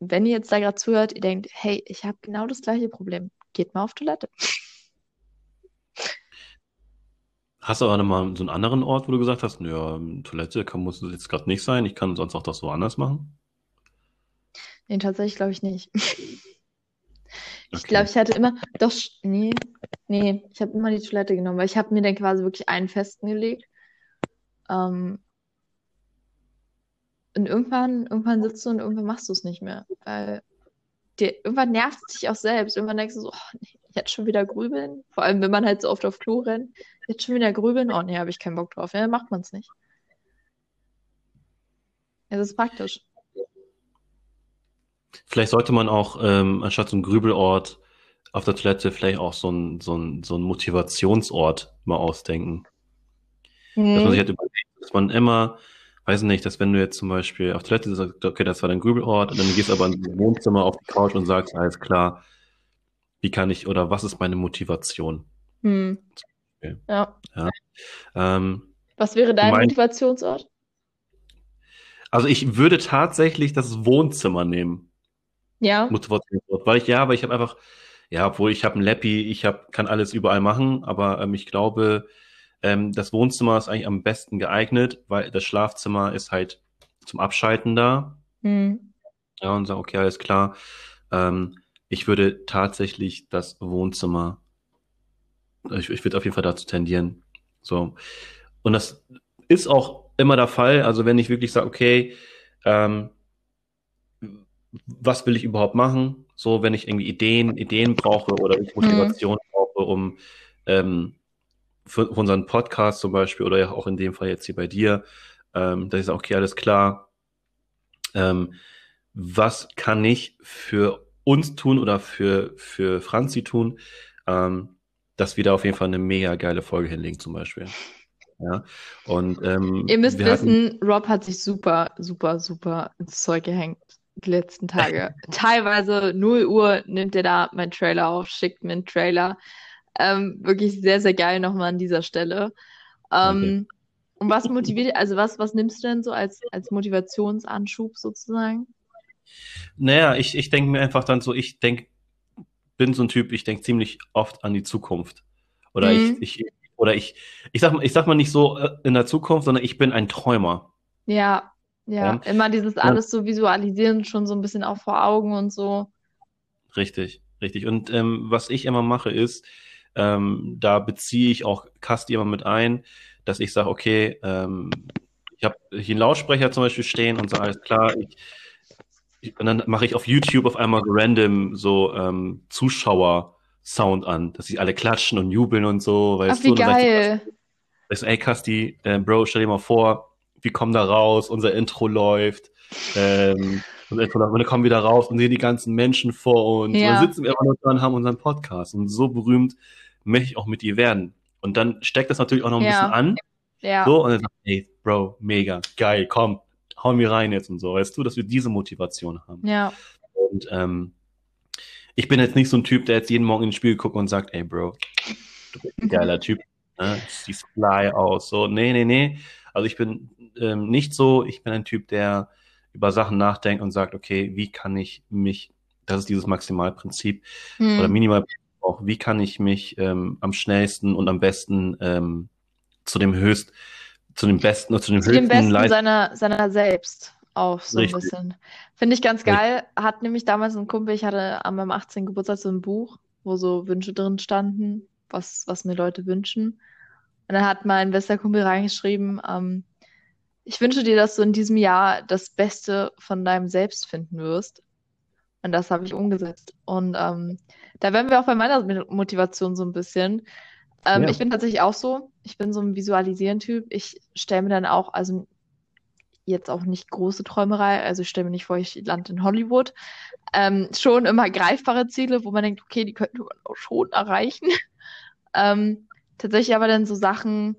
wenn ihr jetzt da gerade zuhört, ihr denkt, hey, ich habe genau das gleiche Problem, geht mal auf Toilette. Hast du aber nochmal so einen anderen Ort, wo du gesagt hast, ja, Toilette kann, muss jetzt gerade nicht sein, ich kann sonst auch das so anders machen? Nee, tatsächlich glaube ich nicht. [laughs] Ich okay. glaube, ich hatte immer, doch, nee, nee, ich habe immer die Toilette genommen, weil ich habe mir dann quasi wirklich einen festen gelegt. Ähm, und irgendwann, irgendwann sitzt du und irgendwann machst du es nicht mehr. Weil dir, irgendwann nervt es dich auch selbst. Irgendwann denkst du so, oh, nee, jetzt schon wieder grübeln. Vor allem, wenn man halt so oft auf Klo rennt. Jetzt schon wieder grübeln. Oh nee, habe ich keinen Bock drauf. Ja, dann macht man es nicht. Es ist praktisch. Vielleicht sollte man auch, ähm, anstatt so einem Grübelort auf der Toilette, vielleicht auch so ein, so so ein Motivationsort mal ausdenken. Mhm. Dass man sich halt überlegt, dass man immer, weiß nicht, dass wenn du jetzt zum Beispiel auf Toilette sagst, okay, das war dein Grübelort, und dann gehst du aber ins Wohnzimmer auf die Couch und sagst, alles klar, wie kann ich oder was ist meine Motivation? Hm. Ja. ja. Ähm, was wäre dein mein, Motivationsort? Also ich würde tatsächlich das Wohnzimmer nehmen. Ja. Motivationsort, weil ich ja, weil ich habe einfach, ja, obwohl ich habe ein Lappy, ich habe kann alles überall machen, aber ähm, ich glaube, ähm, das Wohnzimmer ist eigentlich am besten geeignet, weil das Schlafzimmer ist halt zum Abschalten da. Mhm. Ja, und sage, okay, alles klar. Ähm, ich würde tatsächlich das Wohnzimmer, ich, ich würde auf jeden Fall dazu tendieren. So. Und das ist auch immer der Fall. Also wenn ich wirklich sage, okay, ähm, was will ich überhaupt machen? So, wenn ich irgendwie Ideen, Ideen brauche oder ich Motivation mhm. brauche, um ähm, für, unseren Podcast zum Beispiel oder ja auch in dem Fall jetzt hier bei dir, ähm, dass ich sage, okay, alles klar. Ähm, was kann ich für uns tun oder für, für Franzi tun, ähm, dass wir da auf jeden Fall eine mega geile Folge hinlegen zum Beispiel. Ja, und ähm, ihr müsst wissen, hatten... Rob hat sich super, super, super ins Zeug gehängt die letzten Tage. [laughs] Teilweise 0 Uhr nimmt er da meinen Trailer auf, schickt mir einen Trailer. Ähm, wirklich sehr, sehr geil nochmal an dieser Stelle. Ähm, okay. Und was motiviert, also was, was nimmst du denn so als, als Motivationsanschub sozusagen? Naja, ich, ich denke mir einfach dann so, ich denke, bin so ein Typ, ich denke ziemlich oft an die Zukunft. Oder mhm. ich, ich, oder ich, ich sag, ich sag mal nicht so äh, in der Zukunft, sondern ich bin ein Träumer. Ja, ja, ja. immer dieses alles so visualisieren, schon so ein bisschen auch vor Augen und so. Richtig, richtig. Und ähm, was ich immer mache ist, ähm, da beziehe ich auch Kasti immer mit ein, dass ich sage, okay, ähm, ich habe hier einen Lautsprecher zum Beispiel stehen und so alles klar, ich, ich, und dann mache ich auf YouTube auf einmal random so ähm, Zuschauer Sound an, dass sie alle klatschen und jubeln und so. Weißt Ach, wie du? geil. Weißt du, ey, Kasti, äh, Bro, stell dir mal vor, wir kommen da raus, unser Intro läuft, ähm, unser Intro läuft, und dann kommen wir da raus und sehen die ganzen Menschen vor uns. Ja. Und dann sitzen wir nur da und haben unseren Podcast. Und so berühmt möchte ich auch mit dir werden. Und dann steckt das natürlich auch noch ein ja. bisschen an. Ja. So, und dann sagt, ey, Bro, mega, geil, komm, hau mir rein jetzt und so. Weißt du, dass wir diese Motivation haben. Ja. Und ähm, ich bin jetzt nicht so ein Typ, der jetzt jeden Morgen ins Spiel guckt und sagt, ey Bro, du bist ein geiler Typ, ne? siehst fly aus. So, nee, nee, nee. Also ich bin ähm, nicht so, ich bin ein Typ, der über Sachen nachdenkt und sagt, okay, wie kann ich mich, das ist dieses Maximalprinzip hm. oder Minimalprinzip auch, wie kann ich mich ähm, am schnellsten und am besten ähm, zu dem höchst, zu dem besten oder zu dem zu höchsten dem besten seiner, seiner selbst auf so Richtig. ein bisschen. Finde ich ganz geil. Hat nämlich damals ein Kumpel, ich hatte an meinem 18. Geburtstag so ein Buch, wo so Wünsche drin standen, was, was mir Leute wünschen. Und dann hat mein bester Kumpel reingeschrieben, ähm, ich wünsche dir, dass du in diesem Jahr das Beste von deinem Selbst finden wirst. Und das habe ich umgesetzt. Und ähm, da wären wir auch bei meiner Motivation so ein bisschen. Ähm, ja. Ich bin tatsächlich auch so. Ich bin so ein Visualisieren-Typ. Ich stelle mir dann auch, also jetzt auch nicht große Träumerei, also ich stelle mir nicht vor, ich lande in Hollywood. Ähm, schon immer greifbare Ziele, wo man denkt, okay, die könnten wir auch schon erreichen. [laughs] ähm, tatsächlich aber dann so Sachen,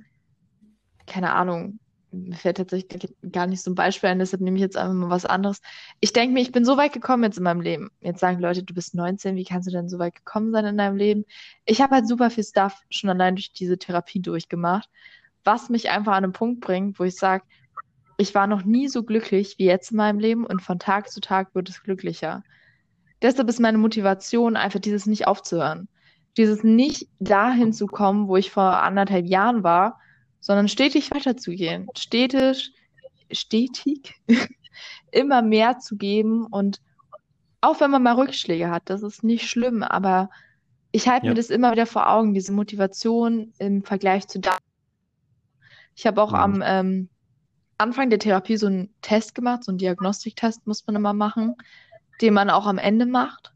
keine Ahnung, mir fällt tatsächlich gar nicht so ein Beispiel ein, deshalb nehme ich jetzt einfach mal was anderes. Ich denke mir, ich bin so weit gekommen jetzt in meinem Leben. Jetzt sagen Leute, du bist 19, wie kannst du denn so weit gekommen sein in deinem Leben? Ich habe halt super viel Stuff schon allein durch diese Therapie durchgemacht, was mich einfach an einen Punkt bringt, wo ich sage, ich war noch nie so glücklich wie jetzt in meinem Leben und von Tag zu Tag wird es glücklicher. Deshalb ist meine Motivation einfach dieses nicht aufzuhören. Dieses nicht dahin zu kommen, wo ich vor anderthalb Jahren war, sondern stetig weiterzugehen. Stetig, stetig [laughs] immer mehr zu geben und auch wenn man mal Rückschläge hat, das ist nicht schlimm, aber ich halte ja. mir das immer wieder vor Augen, diese Motivation im Vergleich zu da. Ich habe auch mhm. am ähm, Anfang der Therapie so einen Test gemacht, so einen Diagnostiktest muss man immer machen, den man auch am Ende macht.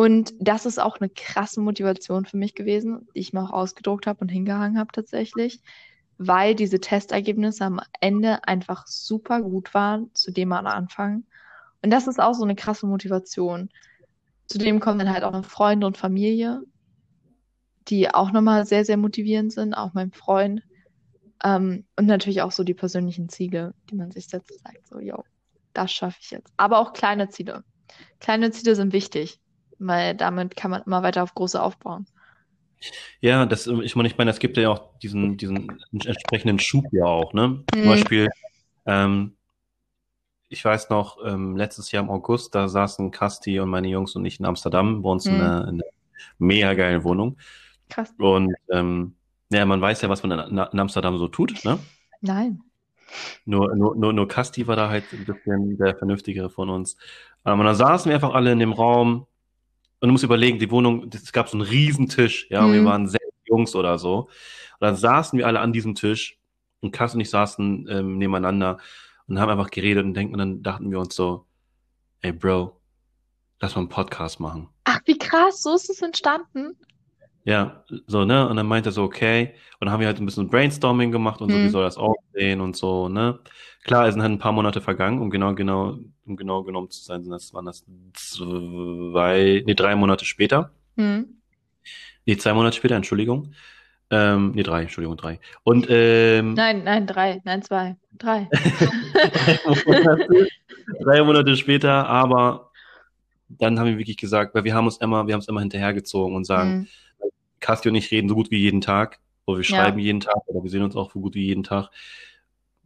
Und das ist auch eine krasse Motivation für mich gewesen, die ich mir auch ausgedruckt habe und hingehangen habe tatsächlich, weil diese Testergebnisse am Ende einfach super gut waren, zu dem am Anfang. Und das ist auch so eine krasse Motivation. Zudem kommen dann halt auch noch Freunde und Familie, die auch nochmal sehr, sehr motivierend sind, auch mein Freund Ähm, und natürlich auch so die persönlichen Ziele, die man sich setzt, sagt so, yo, das schaffe ich jetzt. Aber auch kleine Ziele. Kleine Ziele sind wichtig, weil damit kann man immer weiter auf große aufbauen. Ja, das, ich meine, ich meine, es gibt ja auch diesen, diesen entsprechenden Schub ja auch, ne? Mhm. Zum Beispiel, ähm, ich weiß noch, ähm, letztes Jahr im August, da saßen Kasti und meine Jungs und ich in Amsterdam bei uns mhm. in, einer, in einer mega geilen Wohnung. Krass. Und ähm, ja, man weiß ja, was man in, in Amsterdam so tut, ne? Nein. Nur, nur, nur, nur Kasti war da halt ein bisschen der Vernünftigere von uns. Ähm, und dann saßen wir einfach alle in dem Raum, und du musst überlegen, die Wohnung, es gab so einen Riesentisch, ja, mhm. wir waren sechs Jungs oder so. Und dann saßen wir alle an diesem Tisch und Kass und ich saßen ähm, nebeneinander und haben einfach geredet und denken, und dann dachten wir uns so, ey Bro, lass mal einen Podcast machen. Ach, wie krass, so ist es entstanden. Ja, so, ne? Und dann meinte er so, okay. Und dann haben wir halt ein bisschen Brainstorming gemacht und so, wie mhm. soll das aussehen und so, ne? Klar, es sind halt ein paar Monate vergangen, um genau, genau, um genau genommen zu sein, das waren das zwei, nee, drei Monate später. Mhm. Nee, zwei Monate später, Entschuldigung. Ähm, nee, drei, Entschuldigung, drei. Und, ähm, Nein, nein, drei, nein, zwei, drei. [laughs] drei Monate später, aber dann haben wir wirklich gesagt, weil wir haben uns immer, wir haben es immer hinterhergezogen und sagen, mhm Casti und ich reden so gut wie jeden Tag. Oder wir schreiben ja. jeden Tag oder wir sehen uns auch so gut wie jeden Tag.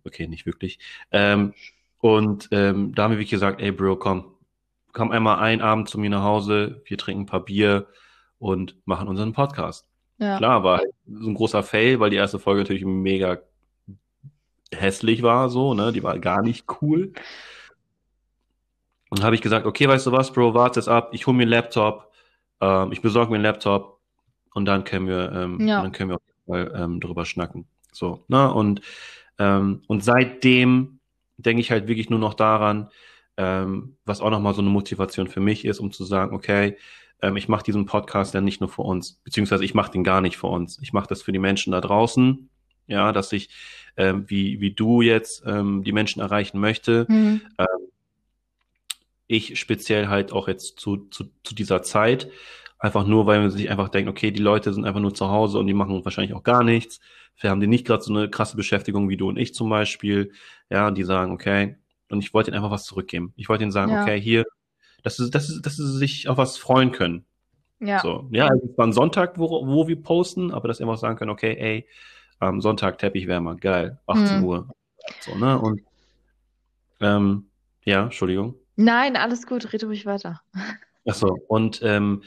Okay, nicht wirklich. Ähm, und ähm, da haben wir wirklich gesagt, ey Bro, komm, komm einmal einen Abend zu mir nach Hause, wir trinken ein paar Bier und machen unseren Podcast. Ja. Klar, war halt so ein großer Fail, weil die erste Folge natürlich mega hässlich war, so, ne? Die war gar nicht cool. Und habe ich gesagt, okay, weißt du was, Bro, warte es ab, ich hole mir einen Laptop, ähm, ich besorge mir einen Laptop, und dann können wir, ähm, ja. dann können wir auch mal ähm, drüber schnacken. So, ne? Und, ähm, und seitdem denke ich halt wirklich nur noch daran, ähm, was auch nochmal so eine Motivation für mich ist, um zu sagen, okay, ähm, ich mache diesen Podcast ja nicht nur für uns, beziehungsweise ich mache den gar nicht für uns. Ich mache das für die Menschen da draußen, ja, dass ich, ähm, wie, wie du jetzt ähm, die Menschen erreichen möchte. Mhm. Ähm, ich speziell halt auch jetzt zu, zu, zu dieser Zeit Einfach nur, weil man sich einfach denkt, okay, die Leute sind einfach nur zu Hause und die machen wahrscheinlich auch gar nichts. Wir haben die nicht gerade so eine krasse Beschäftigung wie du und ich zum Beispiel. Ja, die sagen, okay, und ich wollte ihnen einfach was zurückgeben. Ich wollte ihnen sagen, ja. okay, hier, dass sie, dass, sie, dass sie sich auf was freuen können. Ja. So, ja, also es war ein Sonntag, wo, wo wir posten, aber dass sie einfach sagen können, okay, ey, am Sonntag Teppichwärmer, geil, 18 mhm. Uhr. So, ne? Und ähm, ja, Entschuldigung. Nein, alles gut, rede ruhig weiter. Ach so, und ähm,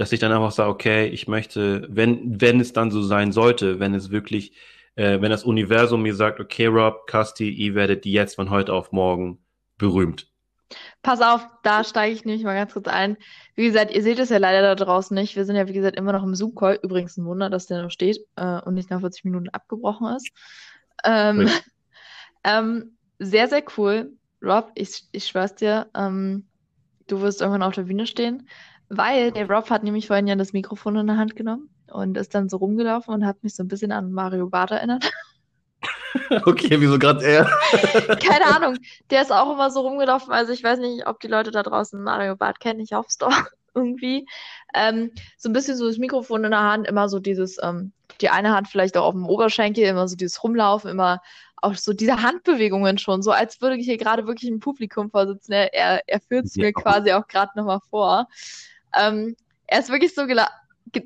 dass ich dann einfach sage, okay, ich möchte, wenn, wenn es dann so sein sollte, wenn es wirklich, äh, wenn das Universum mir sagt, okay, Rob, Casti, ihr werdet jetzt von heute auf morgen berühmt. Pass auf, da steige ich nämlich mal ganz kurz ein. Wie gesagt, ihr seht es ja leider da draußen nicht. Wir sind ja, wie gesagt, immer noch im Zoom-Call. Übrigens ein Wunder, dass der noch steht äh, und nicht nach 40 Minuten abgebrochen ist. Ähm, [laughs] ähm, sehr, sehr cool. Rob, ich, ich schwör's dir, ähm, du wirst irgendwann auf der Bühne stehen. Weil der Rob hat nämlich vorhin ja das Mikrofon in der Hand genommen und ist dann so rumgelaufen und hat mich so ein bisschen an Mario Barth erinnert. [laughs] Okay, wieso gerade er? [laughs] Keine Ahnung. Der ist auch immer so rumgelaufen. Also ich weiß nicht, ob die Leute da draußen Mario Barth kennen. Ich hoffe es doch [laughs] irgendwie. Ähm, so ein bisschen so das Mikrofon in der Hand, immer so dieses, ähm, die eine Hand vielleicht auch auf dem Oberschenkel, immer so dieses Rumlaufen, immer auch so diese Handbewegungen schon, so als würde ich hier gerade wirklich im Publikum vorsitzen. Er, er führt es ja. mir quasi auch gerade nochmal vor. Ähm, er ist wirklich so gelaufen. [laughs]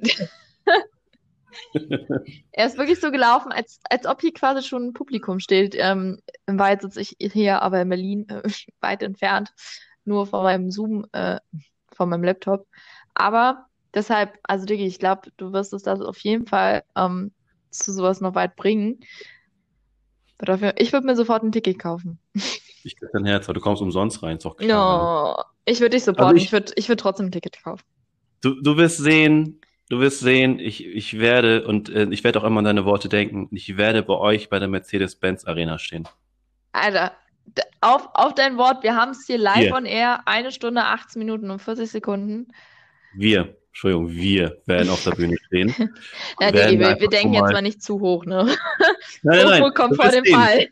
er ist wirklich so gelaufen, als, als ob hier quasi schon ein Publikum steht. Ähm, Im Wald sitze ich hier, aber in Berlin äh, [laughs] weit entfernt, nur von meinem Zoom, äh, von meinem Laptop. Aber deshalb, also Diggi, ich glaube, du wirst es das auf jeden Fall ähm, zu sowas noch weit bringen. Dafür, ich würde mir sofort ein Ticket kaufen. Ich krieg dein Herz, aber du kommst umsonst rein, ist doch klar. No. Ne? Ich würde dich supporten. Also ich, ich würde ich würd trotzdem ein Ticket kaufen. Du, du wirst sehen, du wirst sehen, ich, ich werde, und äh, ich werde auch immer an deine Worte denken, ich werde bei euch bei der Mercedes-Benz Arena stehen. Alter, auf, auf dein Wort, wir haben es hier live hier. on air, eine Stunde, 18 Minuten und 40 Sekunden. Wir, Entschuldigung, wir werden auf der Bühne stehen. [laughs] ja, nee, wir, wir denken jetzt mal nicht zu hoch, ne? Nein, nein, [laughs] nein. kommt vor dem Fall.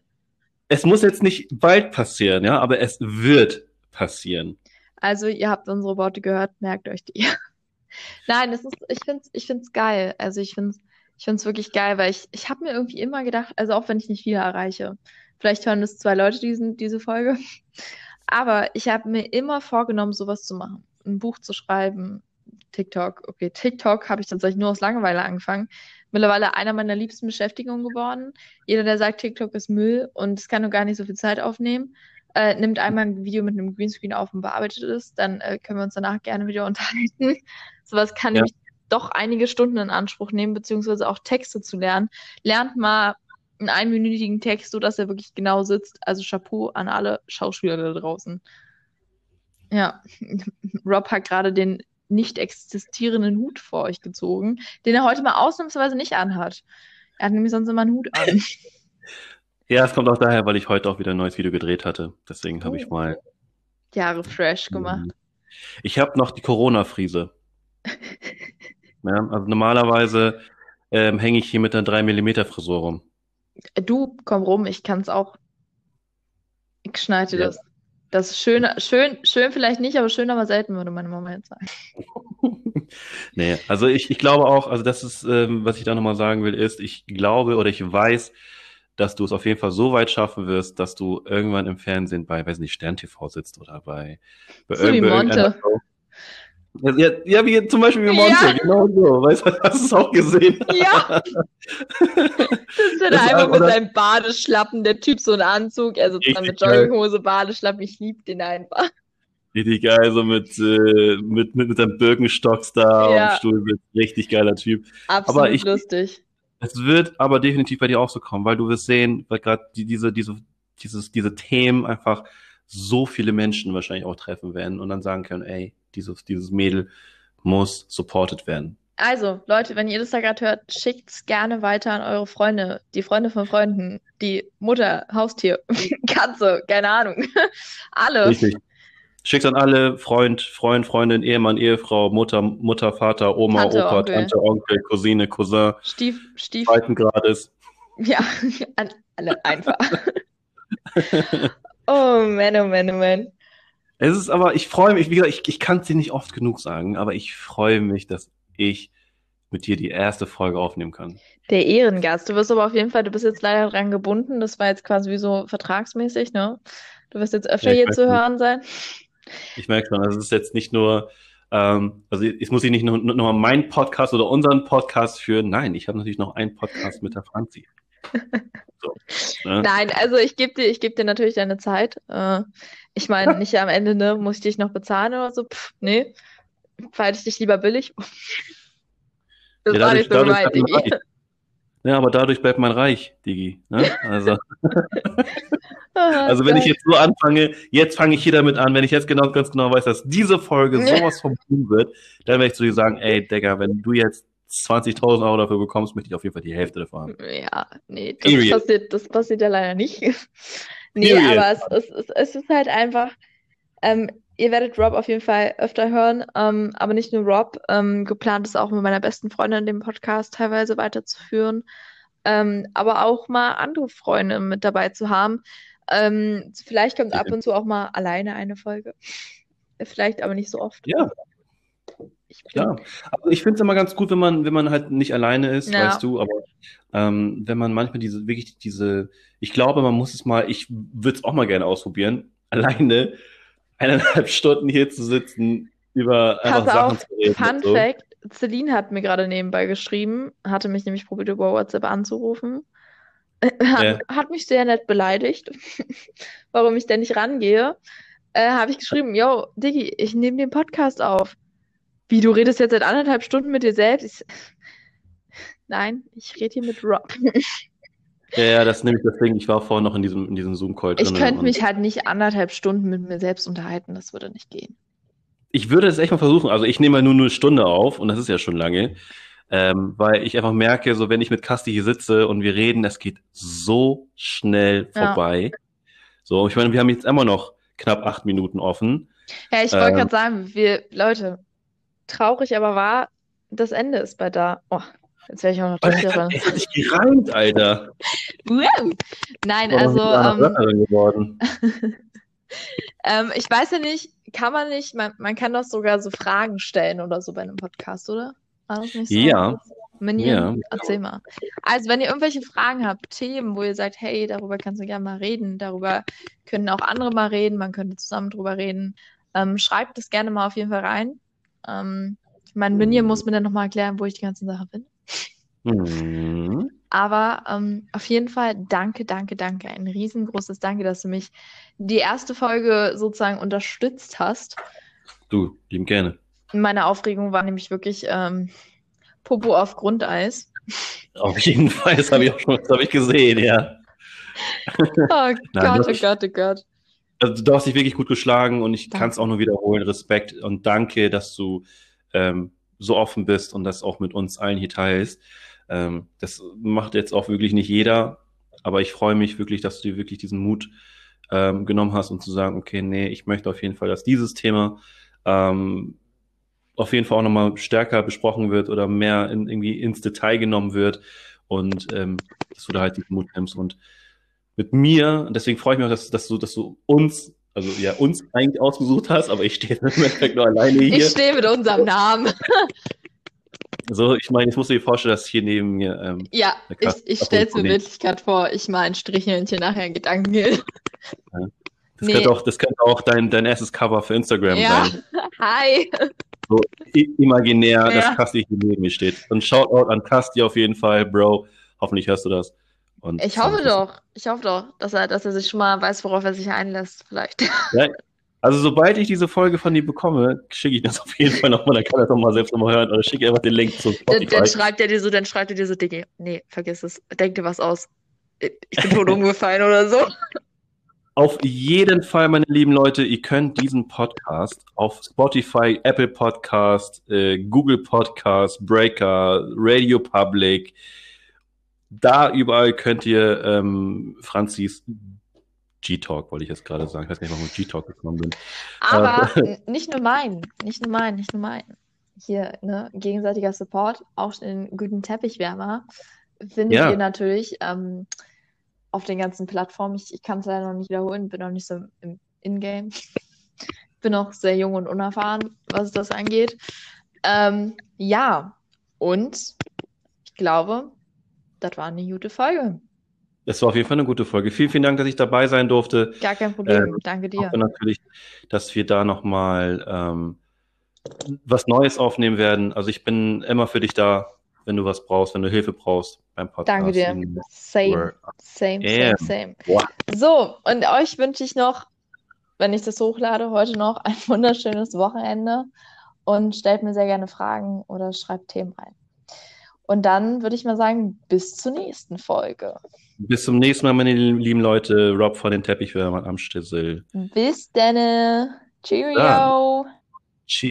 Es muss jetzt nicht bald passieren, ja, aber es wird passieren. Also, ihr habt unsere Worte gehört, merkt euch die. [laughs] Nein, das ist, ich finde es ich find's geil. Also, ich finde es Ich finde es wirklich geil, weil ich, ich habe mir irgendwie immer gedacht, also auch wenn ich nicht viel erreiche, vielleicht hören das zwei Leute diesen, diese Folge, aber ich habe mir immer vorgenommen, sowas zu machen. Ein Buch zu schreiben, TikTok. Okay, TikTok habe ich tatsächlich nur aus Langeweile angefangen. Mittlerweile einer meiner liebsten Beschäftigungen geworden. Jeder, der sagt, TikTok ist Müll und es kann nur gar nicht so viel Zeit aufnehmen, äh, nimmt einmal ein Video mit einem Greenscreen auf und bearbeitet es, dann äh, können wir uns danach gerne wieder [laughs] unterhalten. Sowas kann ja. nämlich doch einige Stunden in Anspruch nehmen, beziehungsweise auch Texte zu lernen. Lernt mal einen einminütigen Text, so dass er wirklich genau sitzt. Also Chapeau an alle Schauspieler da draußen. Ja, [laughs] Rob hat gerade den nicht existierenden Hut vor euch gezogen, den er heute mal ausnahmsweise nicht anhat. Er hat nämlich sonst immer einen Hut an. [laughs] Ja, es kommt auch daher, weil ich heute auch wieder ein neues Video gedreht hatte. Deswegen oh. habe ich oh. mal Jahre fresh gemacht. Ich habe noch die Corona-Friese. [laughs] ja, also normalerweise ähm, hänge ich hier mit einer 3 mm Frisur rum. Du, komm rum, ich kann es auch. Ich schneide ja. das. Das ist schön, schön, schön vielleicht nicht, aber schön, aber selten, würde meine Mama jetzt sagen. [laughs] nee, also ich, ich glaube auch, also das ist, ähm, was ich da nochmal sagen will, ist, ich glaube oder ich weiß, dass du es auf jeden Fall so weit schaffen wirst, dass du irgendwann im Fernsehen bei, weiß nicht, Stern TV sitzt oder bei, bei so wie Monte. Ja, ja, wie zum Beispiel wie Monte, ja. genau so. Weißt du, hast du es auch gesehen? Ja. [laughs] das wird einfach mit seinem Badeschlappen, der Typ so einen Anzug, also mit Jogginghose, Badeschlappen, ich liebe den einfach. Richtig geil, so mit, äh, mit, mit, mit seinem Birkenstocks da ja. dem Stuhl. Richtig geiler Typ. Absolut aber ich, lustig. Es wird aber definitiv bei dir auch so kommen, weil du wirst sehen, weil gerade die, diese, diese, dieses, diese Themen einfach so viele Menschen wahrscheinlich auch treffen werden und dann sagen können, ey, dieses, dieses Mädel muss supported werden. Also, Leute, wenn ihr das da gerade hört, schickt's gerne weiter an eure Freunde, die Freunde von Freunden, die Mutter, Haustier, [laughs] Katze, keine Ahnung. [laughs] Alle. Richtig. Schickt an alle, Freund, Freund, Freundin, Ehemann, Ehefrau, Mutter, Mutter, Vater, Oma, Tante, Opa, Onkel. Tante, Onkel, Cousine, Cousin. Stief, Stief. Zweiten Grades. Ja, [laughs] an alle einfach. oh man, oh man, oh man. Es ist aber, ich freue mich, wie gesagt, ich, ich kann es dir nicht oft genug sagen, aber ich freue mich, dass ich mit dir die erste Folge aufnehmen kann. Der Ehrengast. Du wirst aber auf jeden Fall, du bist jetzt leider dran gebunden. Das war jetzt quasi wie so vertragsmäßig, ne? Du wirst jetzt öfter ja, hier zu hören sein. Ich merke schon, also es ist jetzt nicht nur, ähm, also jetzt muss ich nicht nur, nur mal meinen Podcast oder unseren Podcast führen. Nein, ich habe natürlich noch einen Podcast mit der Franzi. [laughs] So, ne? Nein, also ich gebe dir, ich gebe dir natürlich deine Zeit. Äh, ich meine, [laughs] nicht am Ende, ne, muss ich dich noch bezahlen oder so? Pff, nee. Verhalte ich dich lieber billig. [laughs] Das ja, war nicht so gemeint, Digi. Ja, aber dadurch bleibt man reich, Digi. Ne? Also, [laughs] also wenn ich jetzt so anfange, jetzt fange ich hier damit an, wenn ich jetzt genau, ganz genau weiß, dass diese Folge sowas vom tun wird, dann werde ich zu dir sagen, ey, Digga, wenn du jetzt 20.000 Euro dafür bekommst, möchte ich auf jeden Fall die Hälfte davon haben. Ja, nee, das passiert, das passiert ja leider nicht. Nee, Period. aber es, es, es, ist halt einfach, ähm, ihr werdet Rob auf jeden Fall öfter hören, ähm, aber nicht nur Rob. Ähm, geplant ist auch mit meiner besten Freundin den Podcast teilweise weiterzuführen, ähm, aber auch mal andere Freunde mit dabei zu haben. Ähm, vielleicht kommt ab und zu auch mal alleine eine Folge. Vielleicht aber nicht so oft. Ja, ich Klar. Aber ich finde es immer ganz gut, wenn man, wenn man halt nicht alleine ist, ja. weißt du, aber ähm, wenn man manchmal diese, wirklich diese, ich glaube, man muss es mal, ich würde es auch mal gerne ausprobieren, [laughs] alleine eineinhalb Stunden hier zu sitzen, über einfach Pass Sachen auf, zu reden. Fun so. Fact, Celine hat mir gerade nebenbei geschrieben, hatte mich nämlich probiert, über WhatsApp anzurufen. [laughs] Hat, ja. hat mich sehr nett beleidigt, [laughs] warum ich denn nicht rangehe. Äh, habe ich geschrieben, yo, Diggi, ich nehme den Podcast auf. Wie, du redest jetzt seit anderthalb Stunden mit dir selbst? Ich... Nein, ich rede hier mit Rob. [laughs] Ja, ja, das nehme ich deswegen. Ich war vorhin noch in diesem, in diesem Zoom-Call drin. Ich könnte mich halt nicht anderthalb Stunden mit mir selbst unterhalten. Das würde nicht gehen. Ich würde es echt mal versuchen. Also ich nehme mal nur eine Stunde auf und das ist ja schon lange. Ähm, weil ich einfach merke, so wenn ich mit Kasti hier sitze und wir reden, es geht so schnell vorbei. Ja. So, ich meine, wir haben jetzt immer noch knapp acht Minuten offen. Ja, ich wollte ähm, gerade sagen, wir, Leute, traurig aber wahr, das Ende ist bei da. Oh, jetzt wäre ich auch noch Tischlerin. Es hat sich gereimt, Alter. Nein, also. Ähm, [laughs] ähm, ich weiß ja nicht, kann man nicht, man, man kann doch sogar so Fragen stellen oder so bei einem Podcast, oder? So? Ja. Minion, ja. erzähl mal. Also, wenn ihr irgendwelche Fragen habt, Themen, wo ihr sagt, hey, darüber kannst du gerne mal reden, darüber können auch andere mal reden, man könnte zusammen drüber reden, ähm, schreibt es gerne mal auf jeden Fall rein. Ähm, mein Minion muss mir dann nochmal erklären, wo ich die ganzen Sachen bin. Mhm. Aber ähm, auf jeden Fall danke, danke, danke. Ein riesengroßes Danke, dass du mich die erste Folge sozusagen unterstützt hast. Du, lieben gerne. Meine Aufregung war nämlich wirklich ähm, Popo auf Grundeis. Auf jeden Fall, das habe ich auch schon das ich gesehen, ja. Oh [laughs] Nein, Gott, oh Gott, oh Gott. Also, du hast dich wirklich gut geschlagen und ich kann es auch nur wiederholen. Respekt und danke, dass du ähm, so offen bist und das auch mit uns allen hier teilst. Ähm, das macht jetzt auch wirklich nicht jeder, aber ich freue mich wirklich, dass du dir wirklich diesen Mut ähm, genommen hast und zu sagen, okay, nee, ich möchte auf jeden Fall, dass dieses Thema ähm, auf jeden Fall auch nochmal stärker besprochen wird oder mehr in, irgendwie ins Detail genommen wird und ähm, dass du da halt diesen Mut nimmst und mit mir, und deswegen freue ich mich auch, dass, dass, du, dass du uns, also ja, uns eigentlich ausgesucht hast, aber ich stehe [laughs] im Endeffekt nur alleine hier. Ich stehe mit unserem Namen. [laughs] So, ich meine, ich muss dir vorstellen, dass hier neben mir. Ähm, ja, ich, ich stelle es mir wirklich gerade vor, ich mal ein Strichelchen nachher in Gedanken. Ja. Das, nee. könnte auch, das könnte auch dein, dein erstes Cover für Instagram ja. sein. [laughs] Hi. So imaginär, ja. dass Kasti hier neben mir steht. Und Shoutout an Kasti auf jeden Fall, Bro. Hoffentlich hörst du das. Und ich hoffe doch, ich hoffe doch, dass er, dass er sich schon mal weiß, worauf er sich einlässt, vielleicht. [laughs] Ja, also sobald ich diese Folge von dir bekomme, schicke ich das auf jeden Fall nochmal, dann kann er das nochmal selbst nochmal hören oder schicke einfach den Link zu Spotify. Dann, dann schreibt er dir so, dann schreibt er dir so, Diggi, nee, vergiss es, denk dir was aus. Ich bin tot umgefallen oder so. Auf jeden Fall, meine lieben Leute, ihr könnt diesen Podcast auf Spotify, Apple Podcast, äh, Google Podcast, Breaker, Radio Public, da überall könnt ihr ähm, Franzis G-Talk, wollte ich jetzt gerade sagen. Ich weiß gar nicht, warum ich G-Talk gekommen bin. Aber [laughs] äh, nicht nur mein, nicht nur mein, nicht nur mein. Hier, ne, gegenseitiger Support, auch den guten Teppichwärmer findet ja. ihr natürlich ähm, auf den ganzen Plattformen. Ich, ich kann es leider noch nicht wiederholen, bin noch nicht so im Ingame. [laughs] bin noch sehr jung und unerfahren, was das angeht. Ähm, ja, und ich glaube, das war eine gute Folge. Es war auf jeden Fall eine gute Folge. Vielen, vielen Dank, dass ich dabei sein durfte. Gar kein Problem. Ähm, Danke dir. Hoffe natürlich, dass wir da nochmal ähm, was Neues aufnehmen werden. Also ich bin immer für dich da, wenn du was brauchst, wenn du Hilfe brauchst beim Podcast. Danke dir. Same, same, same, same. Wow. So, und euch wünsche ich noch, wenn ich das hochlade, heute noch ein [laughs] wunderschönes Wochenende und stellt mir sehr gerne Fragen oder schreibt Themen rein. Und dann würde ich mal sagen, bis zur nächsten Folge. Bis zum nächsten Mal, meine lieben Leute. Rob von den Teppichwürmern am Stissel. Bis dann. Cheerio. Ah.